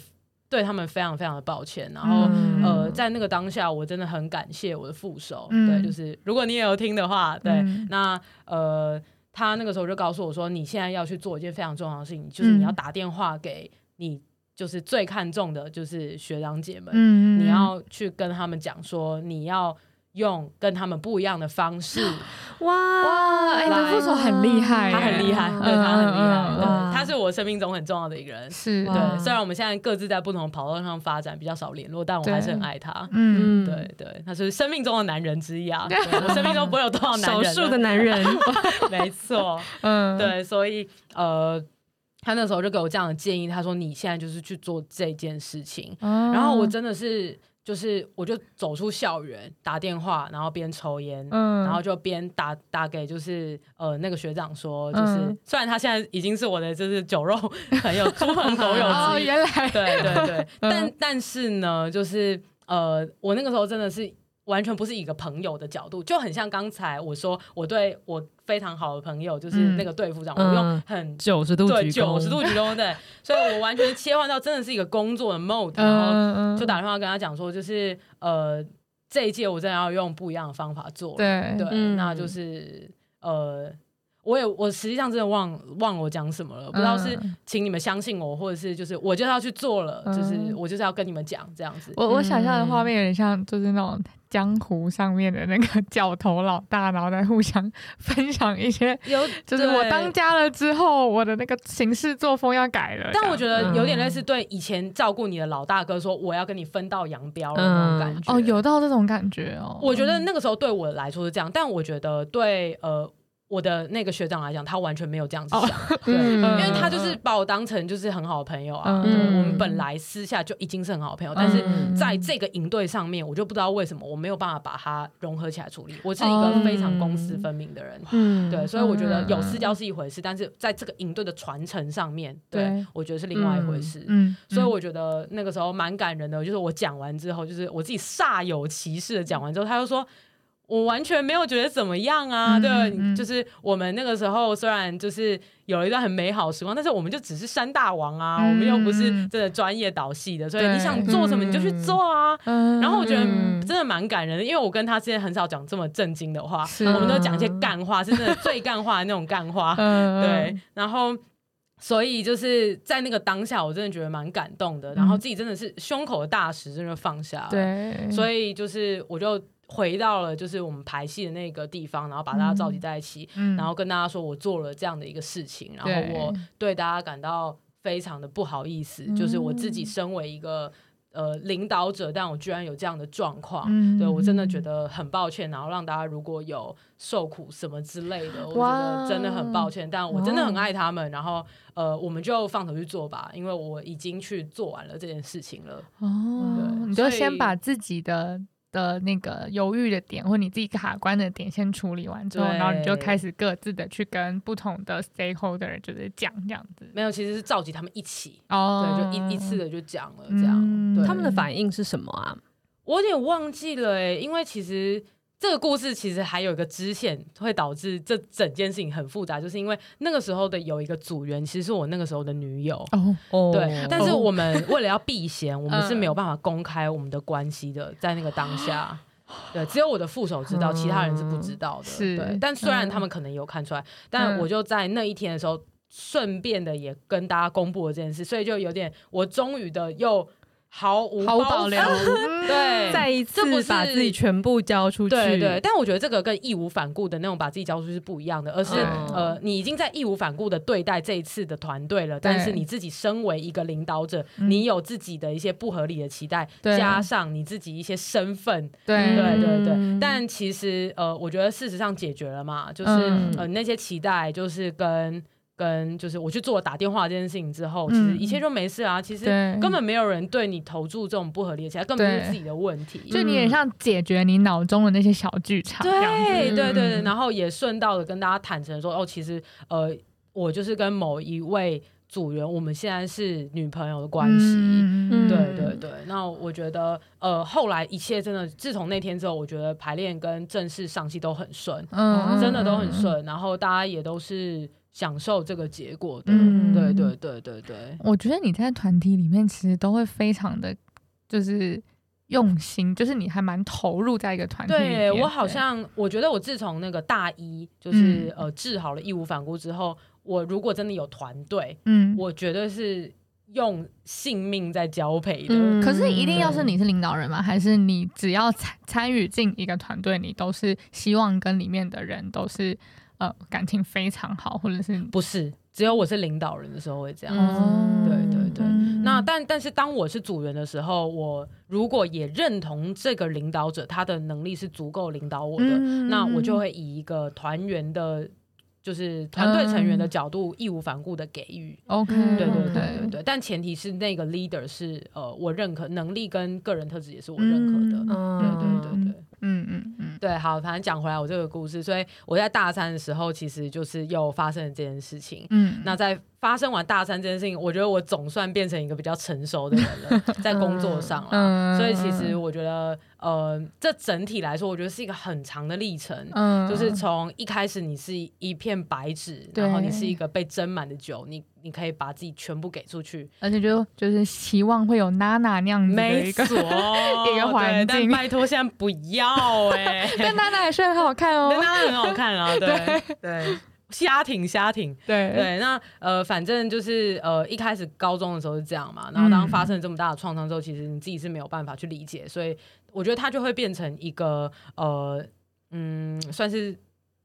对他们非常非常的抱歉。然后、嗯、呃，在那个当下，我真的很感谢我的副手。嗯、对，就是如果你也有听的话，对，嗯、那呃。他那个时候就告诉我说：“你现在要去做一件非常重要的事情，就是你要打电话给你就是最看重的，就是学长姐们，嗯、你要去跟他们讲说，你要。”用跟他们不一样的方式，*gasps* 哇哇！哎，你的副手很厉害，他很厉害，对，他很厉害，他是我生命中很重要的一个人。是对，虽然我们现在各自在不同的跑道上发展，比较少联络，但我还是很爱他。嗯，对对，他是生命中的男人之一啊！*laughs* 我生命中不会有多少男人，少数的男人，*laughs* 没错。嗯，对，所以呃，他那时候就给我这样的建议，他说：“你现在就是去做这件事情。”然后我真的是。就是，我就走出校园，打电话，然后边抽烟，嗯、然后就边打打给就是呃那个学长说，就是、嗯、虽然他现在已经是我的就是酒肉朋友、猪朋狗友 *laughs* 哦，原来。对对对，*laughs* 嗯、但但是呢，就是呃我那个时候真的是。完全不是一个朋友的角度，就很像刚才我说，我对我非常好的朋友，就是那个队副长，嗯、我用很九十度鞠躬，九十度鞠躬，对，*laughs* 所以我完全切换到真的是一个工作的 mode，然后就打电话跟他讲说，就是呃，这一届我真的要用不一样的方法做。对对，嗯那就是呃。我也我实际上真的忘忘了我讲什么了，不知道是请你们相信我，或者是就是我就是要去做了，嗯、就是我就是要跟你们讲这样子。我我想象的画面有点像，就是那种江湖上面的那个角头老大，然后在互相分享一些，有 *laughs* 就是我当家了之后，我的那个行事作风要改了。但我觉得有点类似对以前照顾你的老大哥说，我要跟你分道扬镳的那种感觉。哦，有到这种感觉哦。我觉得那个时候对我来说是这样，但我觉得对呃。我的那个学长来讲，他完全没有这样子想，哦、对，嗯、因为他就是把我当成就是很好的朋友啊。嗯、我们本来私下就已经是很好的朋友，嗯、但是在这个营队上面，我就不知道为什么我没有办法把它融合起来处理。我是一个非常公私分明的人，嗯、对，所以我觉得有私交是一回事，但是在这个营队的传承上面，对，我觉得是另外一回事。嗯，所以我觉得那个时候蛮感人的，就是我讲完之后，就是我自己煞有其事的讲完之后，他就说。我完全没有觉得怎么样啊，对，就是我们那个时候虽然就是有了一段很美好的时光，但是我们就只是山大王啊，我们又不是真的专业导戏的，所以你想做什么你就去做啊。然后我觉得真的蛮感人的，因为我跟他之间很少讲这么震惊的话，我们都讲一些干话，是真的最干话的那种干话。*laughs* 对，然后所以就是在那个当下，我真的觉得蛮感动的，然后自己真的是胸口的大石真的放下了。对，所以就是我就。回到了就是我们排戏的那个地方，然后把大家召集在一起，嗯、然后跟大家说我做了这样的一个事情，嗯、然后我对大家感到非常的不好意思，就是我自己身为一个呃领导者，但我居然有这样的状况，嗯、对我真的觉得很抱歉，然后让大家如果有受苦什么之类的，我觉得真的很抱歉，但我真的很爱他们，然后呃我们就放手去做吧，因为我已经去做完了这件事情了。哦，对你就先把自己的。的那个犹豫的点，或你自己卡关的点，先处理完之后，然后你就开始各自的去跟不同的 stakeholder 就是讲这样子。没有，其实是召集他们一起，哦，对，就一一次的就讲了这样。嗯、对他们的反应是什么啊？我有点忘记了哎、欸，因为其实。这个故事其实还有一个支线，会导致这整件事情很复杂，就是因为那个时候的有一个组员，其实是我那个时候的女友。哦，对，哦、但是我们为了要避嫌，我们是没有办法公开我们的关系的，在那个当下，对，只有我的副手知道，其他人是不知道的。是，对。但虽然他们可能有看出来，但我就在那一天的时候，顺便的也跟大家公布了这件事，所以就有点，我终于的又。毫无保留，*laughs* *laughs* 对，再一次把自己全部交出去，对对。但我觉得这个跟义无反顾的那种把自己交出去是不一样的，而是呃，你已经在义无反顾的对待这一次的团队了，但是你自己身为一个领导者，你有自己的一些不合理的期待，加上你自己一些身份，对。对对对。但其实呃，我觉得事实上解决了嘛，就是呃那些期待就是跟。跟就是我去做打电话这件事情之后，其实一切就没事啊。其实根本没有人对你投注这种不合理的期待，根本不是自己的问题。就你也像解决你脑中的那些小剧场。对对对对，然后也顺道的跟大家坦诚说，哦，其实呃，我就是跟某一位组员，我们现在是女朋友的关系。对对对，那我觉得呃，后来一切真的，自从那天之后，我觉得排练跟正式上戏都很顺，真的都很顺。然后大家也都是。享受这个结果的，嗯、对对对对对。我觉得你在团体里面其实都会非常的，就是用心，就是你还蛮投入在一个团体里面。对，我好像，我觉得我自从那个大一就是、嗯、呃治好了义无反顾之后，我如果真的有团队，嗯，我绝对是用性命在交配的。嗯、可是一定要是你是领导人吗？还是你只要参参与进一个团队，你都是希望跟里面的人都是。呃，感情非常好，或者是不是？只有我是领导人的时候会这样子。嗯、对对对。嗯、那但但是当我是组员的时候，我如果也认同这个领导者他的能力是足够领导我的，嗯、那我就会以一个团员的，就是团队成员的角度，义无反顾的给予。OK，、嗯、对对对对对。但前提是那个 leader 是呃我认可能力跟个人特质也是我认可的。嗯、对对对对。嗯嗯嗯，对，好，反正讲回来我这个故事，所以我在大三的时候，其实就是又发生了这件事情。嗯，那在发生完大三这件事情，我觉得我总算变成一个比较成熟的人了，*laughs* 在工作上了。嗯，所以其实我觉得，呃，这整体来说，我觉得是一个很长的历程。嗯，就是从一开始你是一片白纸，然后你是一个被斟满的酒，你你可以把自己全部给出去，而且就就是希望会有娜娜那样子的一个没错 *laughs* 一个环境。拜托，现在不要哎、欸，*laughs* 但娜娜还是很好看哦，娜娜很好看啊，*laughs* 对对。对。瞎挺瞎挺，对。对，那呃，反正就是呃，一开始高中的时候是这样嘛，然后当发生这么大的创伤之后，嗯、其实你自己是没有办法去理解，所以我觉得它就会变成一个呃，嗯，算是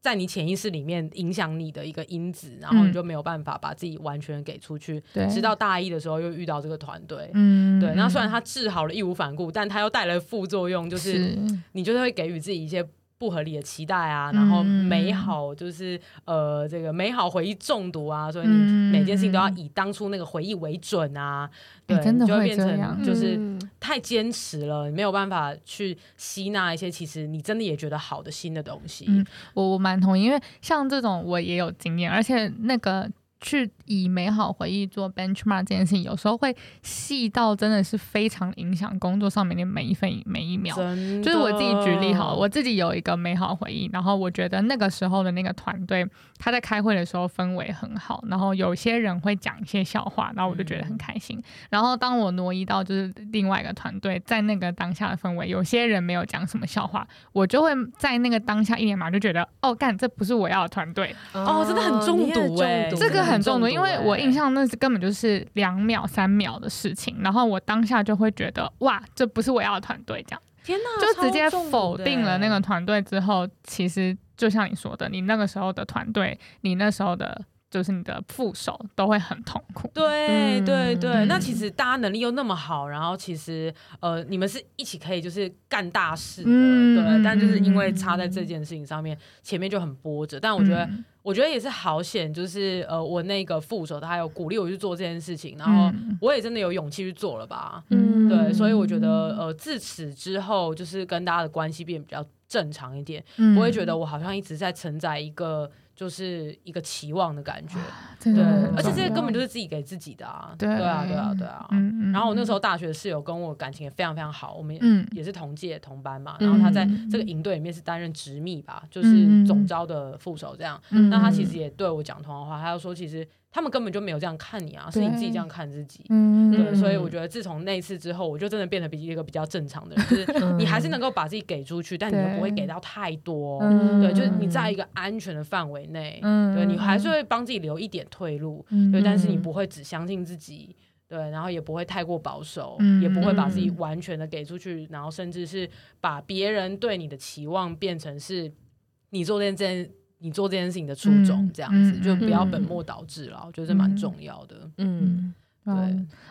在你潜意识里面影响你的一个因子，然后你就没有办法把自己完全给出去。对、嗯，直到大一的时候又遇到这个团队，嗯，对，那虽然他治好了义无反顾，但他又带来副作用，就是你就是会给予自己一些。不合理的期待啊，然后美好就是、嗯、呃，这个美好回忆中毒啊，所以你每件事情都要以当初那个回忆为准啊，嗯、对，真的会就会变成就是太坚持了，你没有办法去吸纳一些其实你真的也觉得好的新的东西。嗯、我我蛮同意，因为像这种我也有经验，而且那个。去以美好回忆做 benchmark 这件事情，有时候会细到真的是非常影响工作上面的每一分每一秒。就是我自己举例好，我自己有一个美好回忆，然后我觉得那个时候的那个团队，他在开会的时候氛围很好，然后有些人会讲一些笑话，然后我就觉得很开心。嗯、然后当我挪移到就是另外一个团队，在那个当下的氛围，有些人没有讲什么笑话，我就会在那个当下一脸嘛就觉得，哦，干，这不是我要的团队，哦，真的很中毒哎、欸，这个很。很重的，因为我印象那是根本就是两秒、三秒的事情，然后我当下就会觉得哇，这不是我要的团队，这样，天哪，就直接否定了那个团队之后，其实就像你说的，你那个时候的团队，你那时候的。就是你的副手都会很痛苦。对对对，嗯、那其实大家能力又那么好，然后其实呃，你们是一起可以就是干大事的，嗯、对。但就是因为差在这件事情上面，前面就很波折。但我觉得，嗯、我觉得也是好险，就是呃，我那个副手他有鼓励我去做这件事情，然后我也真的有勇气去做了吧。嗯，对。所以我觉得呃，自此之后，就是跟大家的关系变比较正常一点，嗯、不会觉得我好像一直在承载一个。就是一个期望的感觉，对，而且这些根本就是自己给自己的啊，对啊，对啊，对啊。然后我那时候大学的室友跟我感情也非常非常好，我们也是同届同班嘛。然后他在这个营队里面是担任执秘吧，就是总招的副手这样。那他其实也对我讲同样话，他就说其实。他们根本就没有这样看你啊，是你自己这样看自己。嗯，对，所以我觉得自从那次之后，我就真的变得比一个比较正常的人，就是你还是能够把自己给出去，但你又不会给到太多。对，就是你在一个安全的范围内，对，你还是会帮自己留一点退路。对，但是你不会只相信自己，对，然后也不会太过保守，也不会把自己完全的给出去，然后甚至是把别人对你的期望变成是你做这件。你做这件事情的初衷，这样子、就不要本末倒置了，嗯、我觉得这蛮重要的。嗯，对，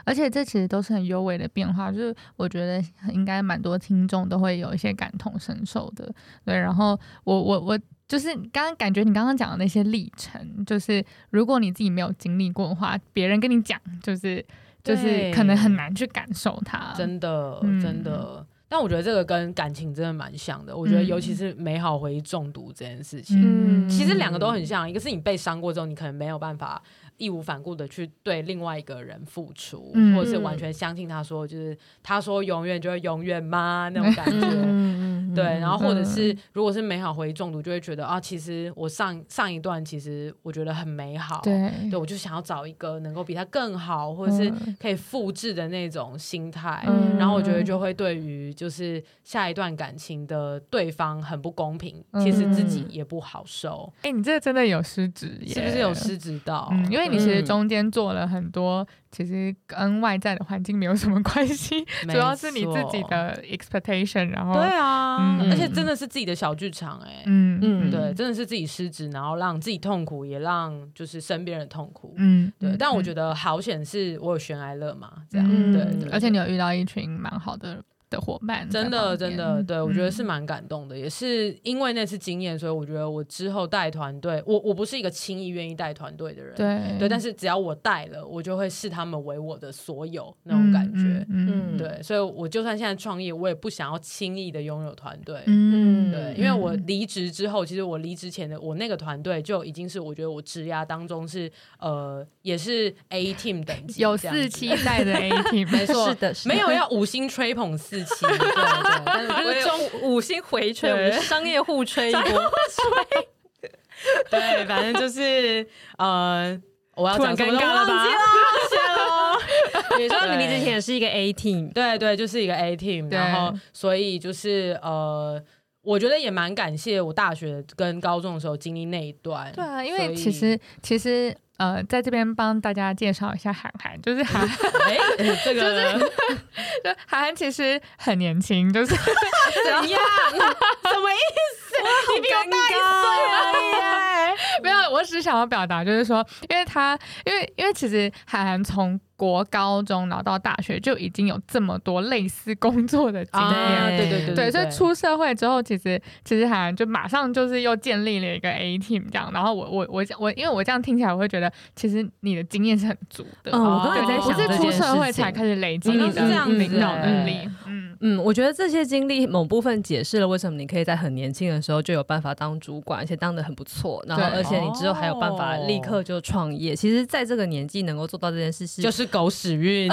而且这其实都是很优微的变化，就是我觉得应该蛮多听众都会有一些感同身受的。对，然后我我我就是刚刚感觉你刚刚讲的那些历程，就是如果你自己没有经历过的话，别人跟你讲，就是就是可能很难去感受它。真的，真的。嗯但我觉得这个跟感情真的蛮像的。我觉得尤其是美好回忆中毒这件事情，嗯、其实两个都很像。一个是你被伤过之后，你可能没有办法义无反顾的去对另外一个人付出，嗯、或者是完全相信他说，就是他说永远就会永远吗？那种感觉。嗯、对，然后或者是如果是美好回忆中毒，就会觉得啊，其实我上上一段其实我觉得很美好，对，对我就想要找一个能够比他更好，或者是可以复制的那种心态。嗯、然后我觉得就会对于。就是下一段感情的对方很不公平，其实自己也不好受。哎、你这个真的有失职耶，是不是有失职到、嗯？因为你其实中间做了很多，其实跟外在的环境没有什么关系，*laughs* 主要是你自己的 expectation。然后，对啊，嗯、而且真的是自己的小剧场，哎，嗯嗯，对，真的是自己失职，然后让自己痛苦，也让就是身边人痛苦。嗯，对。但我觉得好险是我有悬崖勒马这样，对，而且你有遇到一群蛮好的。的伙伴真的真的对，我觉得是蛮感动的，嗯、也是因为那次经验，所以我觉得我之后带团队，我我不是一个轻易愿意带团队的人，对对，但是只要我带了，我就会视他们为我的所有那种感觉，嗯，嗯。对，所以我就算现在创业，我也不想要轻易的拥有团队，嗯，对，因为我离职之后，其实我离职前的我那个团队就已经是我觉得我职涯当中是呃也是 A team 等级，*laughs* 有四期待的 A team，没错，是的，没有要五星吹捧四。对对，但是就是中五星回吹，我们商业互吹一波，*laughs* 对，反正就是呃，我要讲什么都忘记了，谢喽。*laughs* 你说你离职前也是一个 A team，对对，就是一个 A team，然后所以就是呃，我觉得也蛮感谢我大学跟高中的时候经历那一段。对啊，因为其实其实。呃，在这边帮大家介绍一下韩寒，就是韩，哎、欸，这个，就是、就韩寒其实很年轻，就是 *laughs* 怎样？*laughs* 什么意思？你比我大一岁而已。没有，我只是想要表达，就是说，因为他，因为，因为其实韩寒从。国高中，然后到大学就已经有这么多类似工作的经验，啊、对对对对，对，所以出社会之后，其实其实好像就马上就是又建立了一个 A team 这样。然后我我我我，因为我这样听起来，我会觉得其实你的经验是很足的。嗯，我刚才在想，不是出社会才开始累积你的领导能力。嗯嗯，我觉得这些经历某部分解释了为什么你可以在很年轻的时候就有办法当主管，而且当得很不错。然后而且你之后还有办法立刻就创业。其实，在这个年纪能够做到这件事是就是。狗屎运，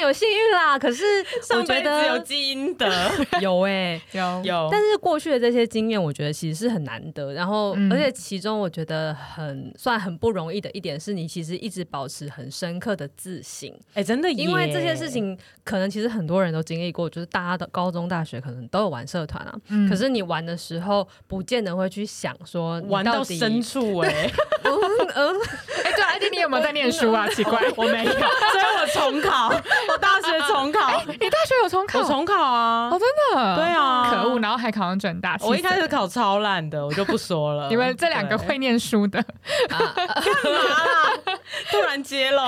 有幸运啦。可是 *laughs* 我觉得有基因的，*laughs* 有哎、欸，*laughs* 有有。但是过去的这些经验，我觉得其实是很难得。然后，而且其中我觉得很算很不容易的一点，是你其实一直保持很深刻的自省。哎、欸，真的，因为这些事情可能其实很多人都经历过，就是大家的高中、大学可能都有玩社团啊。嗯、可是你玩的时候，不见得会去想说玩到深处哎、欸。嗯嗯。哎，对，而且你有没有在念书啊？奇怪，我没有，所以我重考，我大学重考。欸、你大学有重考？我重考啊！哦，真的？对啊，可恶，然后还考上转大。我一开始考超烂的，我就不说了。*laughs* 你们这两个会念书的，*laughs* *laughs* 干嘛啦？突然揭露。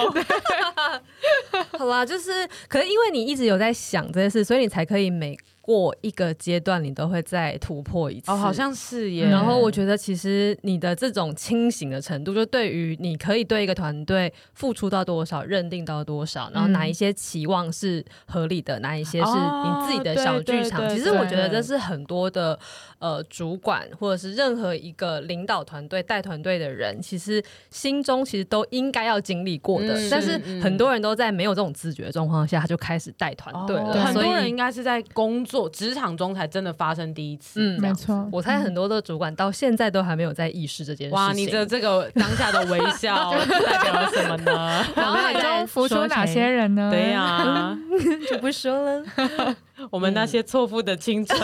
好啦，就是，可是因为你一直有在想这些事，所以你才可以每。过一个阶段，你都会再突破一次。哦，好像是耶。然后我觉得，其实你的这种清醒的程度，就对于你可以对一个团队付出到多少，认定到多少，然后哪一些期望是合理的，哪一些是你自己的小剧场。其实我觉得这是很多的呃主管或者是任何一个领导团队、带团队的人，其实心中其实都应该要经历过的。但是很多人都在没有这种自觉的状况下，他就开始带团队了。很多人应该是在工作。做职场中才真的发生第一次，嗯，没错。我猜很多的主管到现在都还没有在意识这件事情。哇，你的这个当下的微笑 *laughs* 代表了什么呢？脑海中浮出哪些人呢？对呀、啊，*laughs* 就不说了。*laughs* 我们那些错付的青春。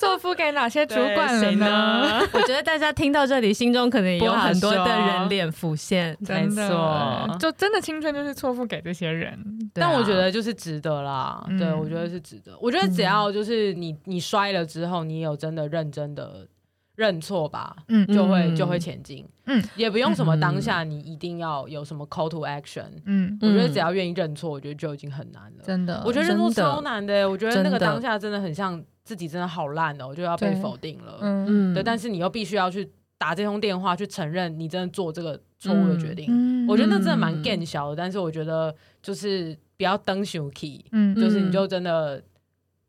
错付给哪些主管了呢？我觉得大家听到这里，心中可能也有很多的人脸浮现。*laughs* 真的，就真的青春就是错付给这些人。但我觉得就是值得啦。对，我觉得是值得。我觉得只要就是你你摔了之后，你有真的认真的认错吧，嗯，就会就会前进。嗯，也不用什么当下你一定要有什么 call to action。嗯，我觉得只要愿意认错，我觉得就已经很难了。真的，我觉得认错超难的。我觉得那个当下真的很像。自己真的好烂哦，我就要被否定了。嗯，对，但是你又必须要去打这通电话，去承认你真的做这个错误的决定。嗯，我觉得那真的蛮更小的，但是我觉得就是不要登上去，嗯，就是你就真的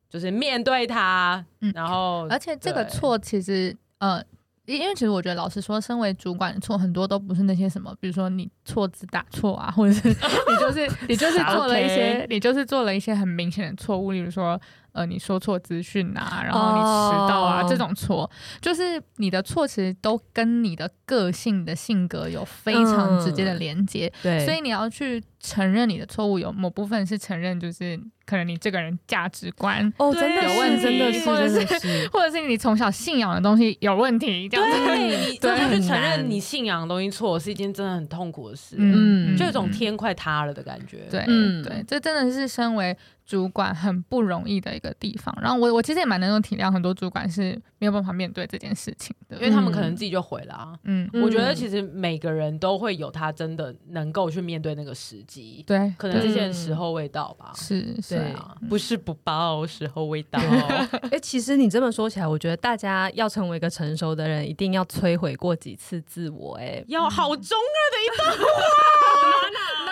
就是面对他，然后而且这个错其实呃，因为其实我觉得老实说，身为主管的错很多都不是那些什么，比如说你错字打错啊，或者是 *laughs* 你就是你就是做了一些 *laughs* 你就是做了一些很明显的错误，例如说。呃，你说错资讯啊，然后你迟到啊，oh. 这种错，就是你的错，其实都跟你的个性的性格有非常直接的连接。嗯、对，所以你要去承认你的错误，有某部分是承认，就是可能你这个人价值观哦，真的有问题，真的是，或者是，或者是你从小信仰的东西有问题，这样子。对，真的去承认你信仰的东西错，是一件真的很痛苦的事。嗯，就有种天快塌了的感觉。对，嗯，对，这真的是身为。主管很不容易的一个地方，然后我我其实也蛮能够体谅很多主管是没有办法面对这件事情的，因为他们可能自己就毁了啊。嗯，我觉得其实每个人都会有他真的能够去面对那个时机，对，可能这些时候未到吧。是，是啊，不是不报，时候未到。*laughs* 哎，其实你这么说起来，我觉得大家要成为一个成熟的人，一定要摧毁过几次自我。哎，要好中二的一段话，*laughs* 娜娜，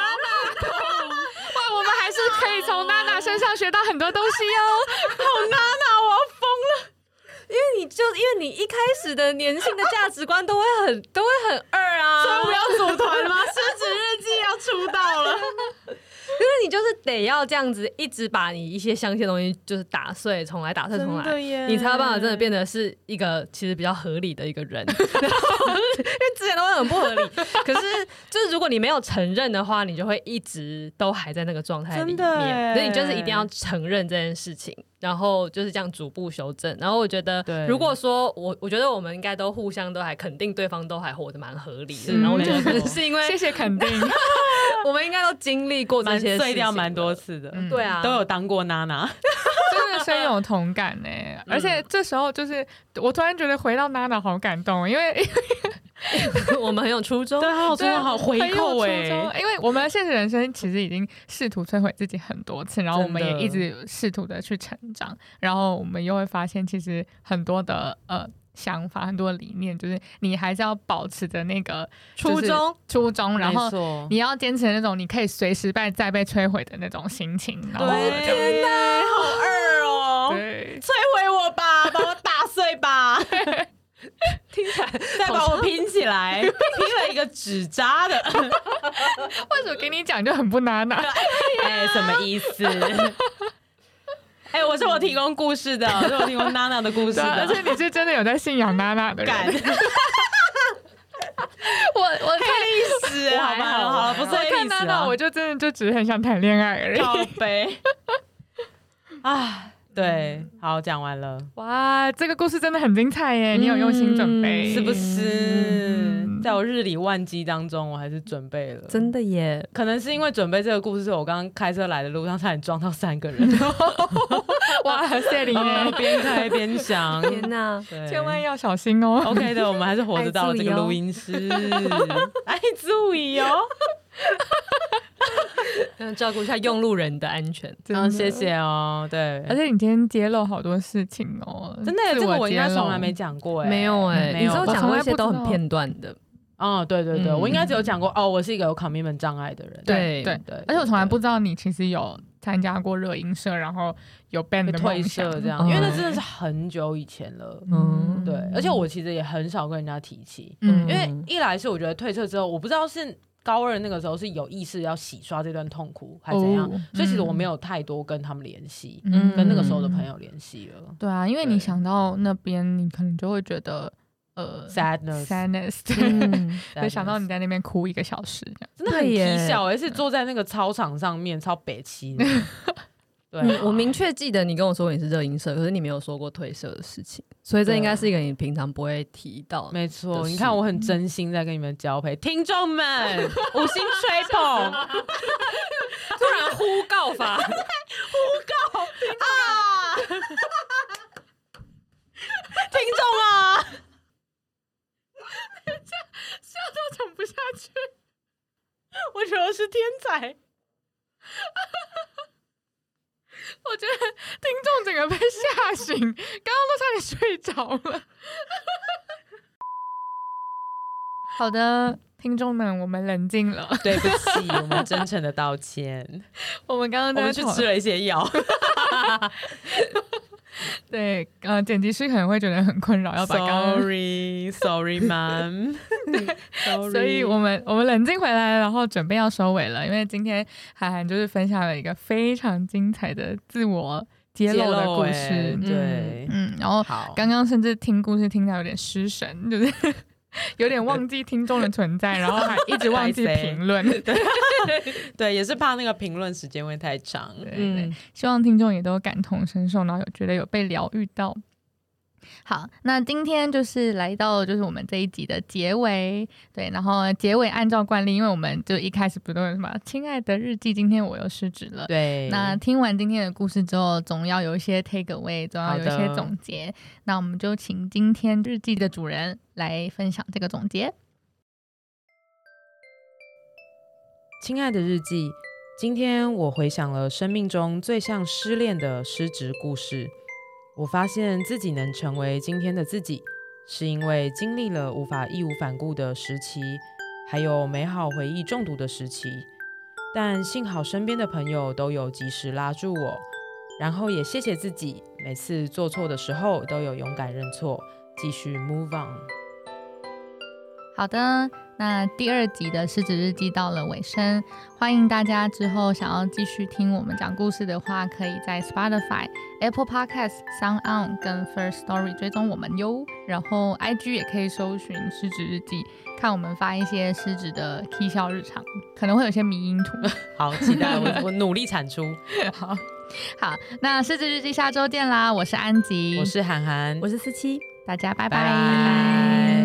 *laughs* 哇，我们还是可以从娜娜。身上学到很多东西哦，好娜！因为你就因为你一开始的年轻的价值观都会很都会很二啊，所以我要组团吗？*laughs* 失职日记要出道了。因为你就是得要这样子，一直把你一些相信的东西就是打碎，重来打碎重来，你才有办法真的变得是一个其实比较合理的一个人。然 *laughs* 后因为之前都会很不合理，可是就是如果你没有承认的话，你就会一直都还在那个状态里面。所以你就是一定要承认这件事情。然后就是这样逐步修正。然后我觉得，如果说我，我觉得我们应该都互相都还肯定对方都还活得蛮合理的。然后我觉得是因为谢谢肯定，*laughs* 我们应该都经历过这些碎掉蛮多次的。对啊，都有当过娜娜，*laughs* 真的深有 *laughs* 同感呢。而且这时候就是我突然觉得回到娜娜好感动，因为。*laughs* 我们很有初衷，对，好初衷，好回扣哎！因为我们的现实人生其实已经试图摧毁自己很多次，然后我们也一直试图的去成长，然后我们又会发现，其实很多的呃想法，很多理念，就是你还是要保持着那个初衷，初衷，然后你要坚持那种你可以随时被再被摧毁的那种心情。然后天哪，好二哦！摧毁我吧，把我打碎吧。听起来再把我拼起来，*laughs* 拼了一个纸扎的。为什么给你讲就很不娜娜？*laughs* 哎，什么意思？*laughs* 哎，我是我提供故事的，我是我提供娜娜的故事的，而且你是真的有在信仰娜娜的人。我我看历史，好吧，好了，不是看娜娜，我就真的就只是很想谈恋爱而已。靠北。啊。对，好，讲完了。哇，这个故事真的很精彩耶！你有用心准备，是不是？在我日理万机当中，我还是准备了。真的耶！可能是因为准备这个故事，我刚刚开车来的路上差点撞到三个人。*laughs* 哇，谢玲耶！边开边想，天哪，千万要小心哦。OK 的，我们还是活着到了这个录音室。*laughs* 哎，注意哦。*laughs* 要照顾一下用路人的安全，真的。谢谢哦。对，而且你今天揭露好多事情哦，真的，这个我应该从来没讲过哎，没有哎，你只有讲过一些都很片段的。哦，对对对，我应该只有讲过哦，我是一个有 commitment 障碍的人。对对对，而且我从来不知道你其实有参加过热音社，然后有 band 退社这样，因为那真的是很久以前了。嗯，对，而且我其实也很少跟人家提起，因为一来是我觉得退社之后，我不知道是。高二那个时候是有意识要洗刷这段痛苦，还是怎样？哦、所以其实我没有太多跟他们联系，嗯、跟那个时候的朋友联系了。对啊，因为你想到那边，你可能就会觉得呃，sadness，sadness，就想到你在那边哭一个小时，这样真的很啼笑，而是坐在那个操场上面超北七的。*laughs* 对、啊，我明确记得你跟我说你是热音社，可是你没有说过退社的事情，所以这应该是一个你平常不会提到。没错，你看我很真心在跟你们交配，听众们 *laughs* 五星吹捧，突然呼告法，*laughs* 呼告啊！听众啊，*laughs* 笑到讲不下去，我觉得是天才。*laughs* 我觉得听众整个被吓醒，刚刚都差点睡着了。*laughs* 好的，听众们，我们冷静了，*laughs* 对不起，我们真诚的道歉。我们刚刚我们去吃了一些药。*laughs* 对，呃，剪辑师可能会觉得很困扰，要把 Sorry，Sorry，man。*laughs* 对，所以我们我们冷静回来，然后准备要收尾了。因为今天涵涵就是分享了一个非常精彩的自我揭露的故事，欸、对，嗯，然后刚刚甚至听故事听到有点失神，就是。*laughs* 有点忘记听众的存在，然后还一直忘记评论，对，*laughs* 对，也是怕那个评论时间会太长，对，对，希望听众也都感同身受，然后有觉得有被疗愈到。好，那今天就是来到就是我们这一集的结尾，对，然后结尾按照惯例，因为我们就一开始不都有什么“亲爱的日记”，今天我又失职了，对。那听完今天的故事之后，总要有一些 take away，总要有一些总结。那我们就请今天日记的主人来分享这个总结。亲爱的日记，今天我回想了生命中最像失恋的失职故事。我发现自己能成为今天的自己，是因为经历了无法义无反顾的时期，还有美好回忆中毒的时期。但幸好身边的朋友都有及时拉住我，然后也谢谢自己，每次做错的时候都有勇敢认错，继续 move on。好的。那第二集的失职日记到了尾声，欢迎大家之后想要继续听我们讲故事的话，可以在 Spotify、Apple Podcasts、Sound On 跟 First Story 追踪我们哟。然后 IG 也可以搜寻失职日记，看我们发一些失职的嬉笑日常，可能会有些迷因图。*laughs* 好，期待我我努力产出。*laughs* 好，好，那失职日记下周见啦！我是安吉，我是涵涵，我是思琪，大家拜拜。拜拜。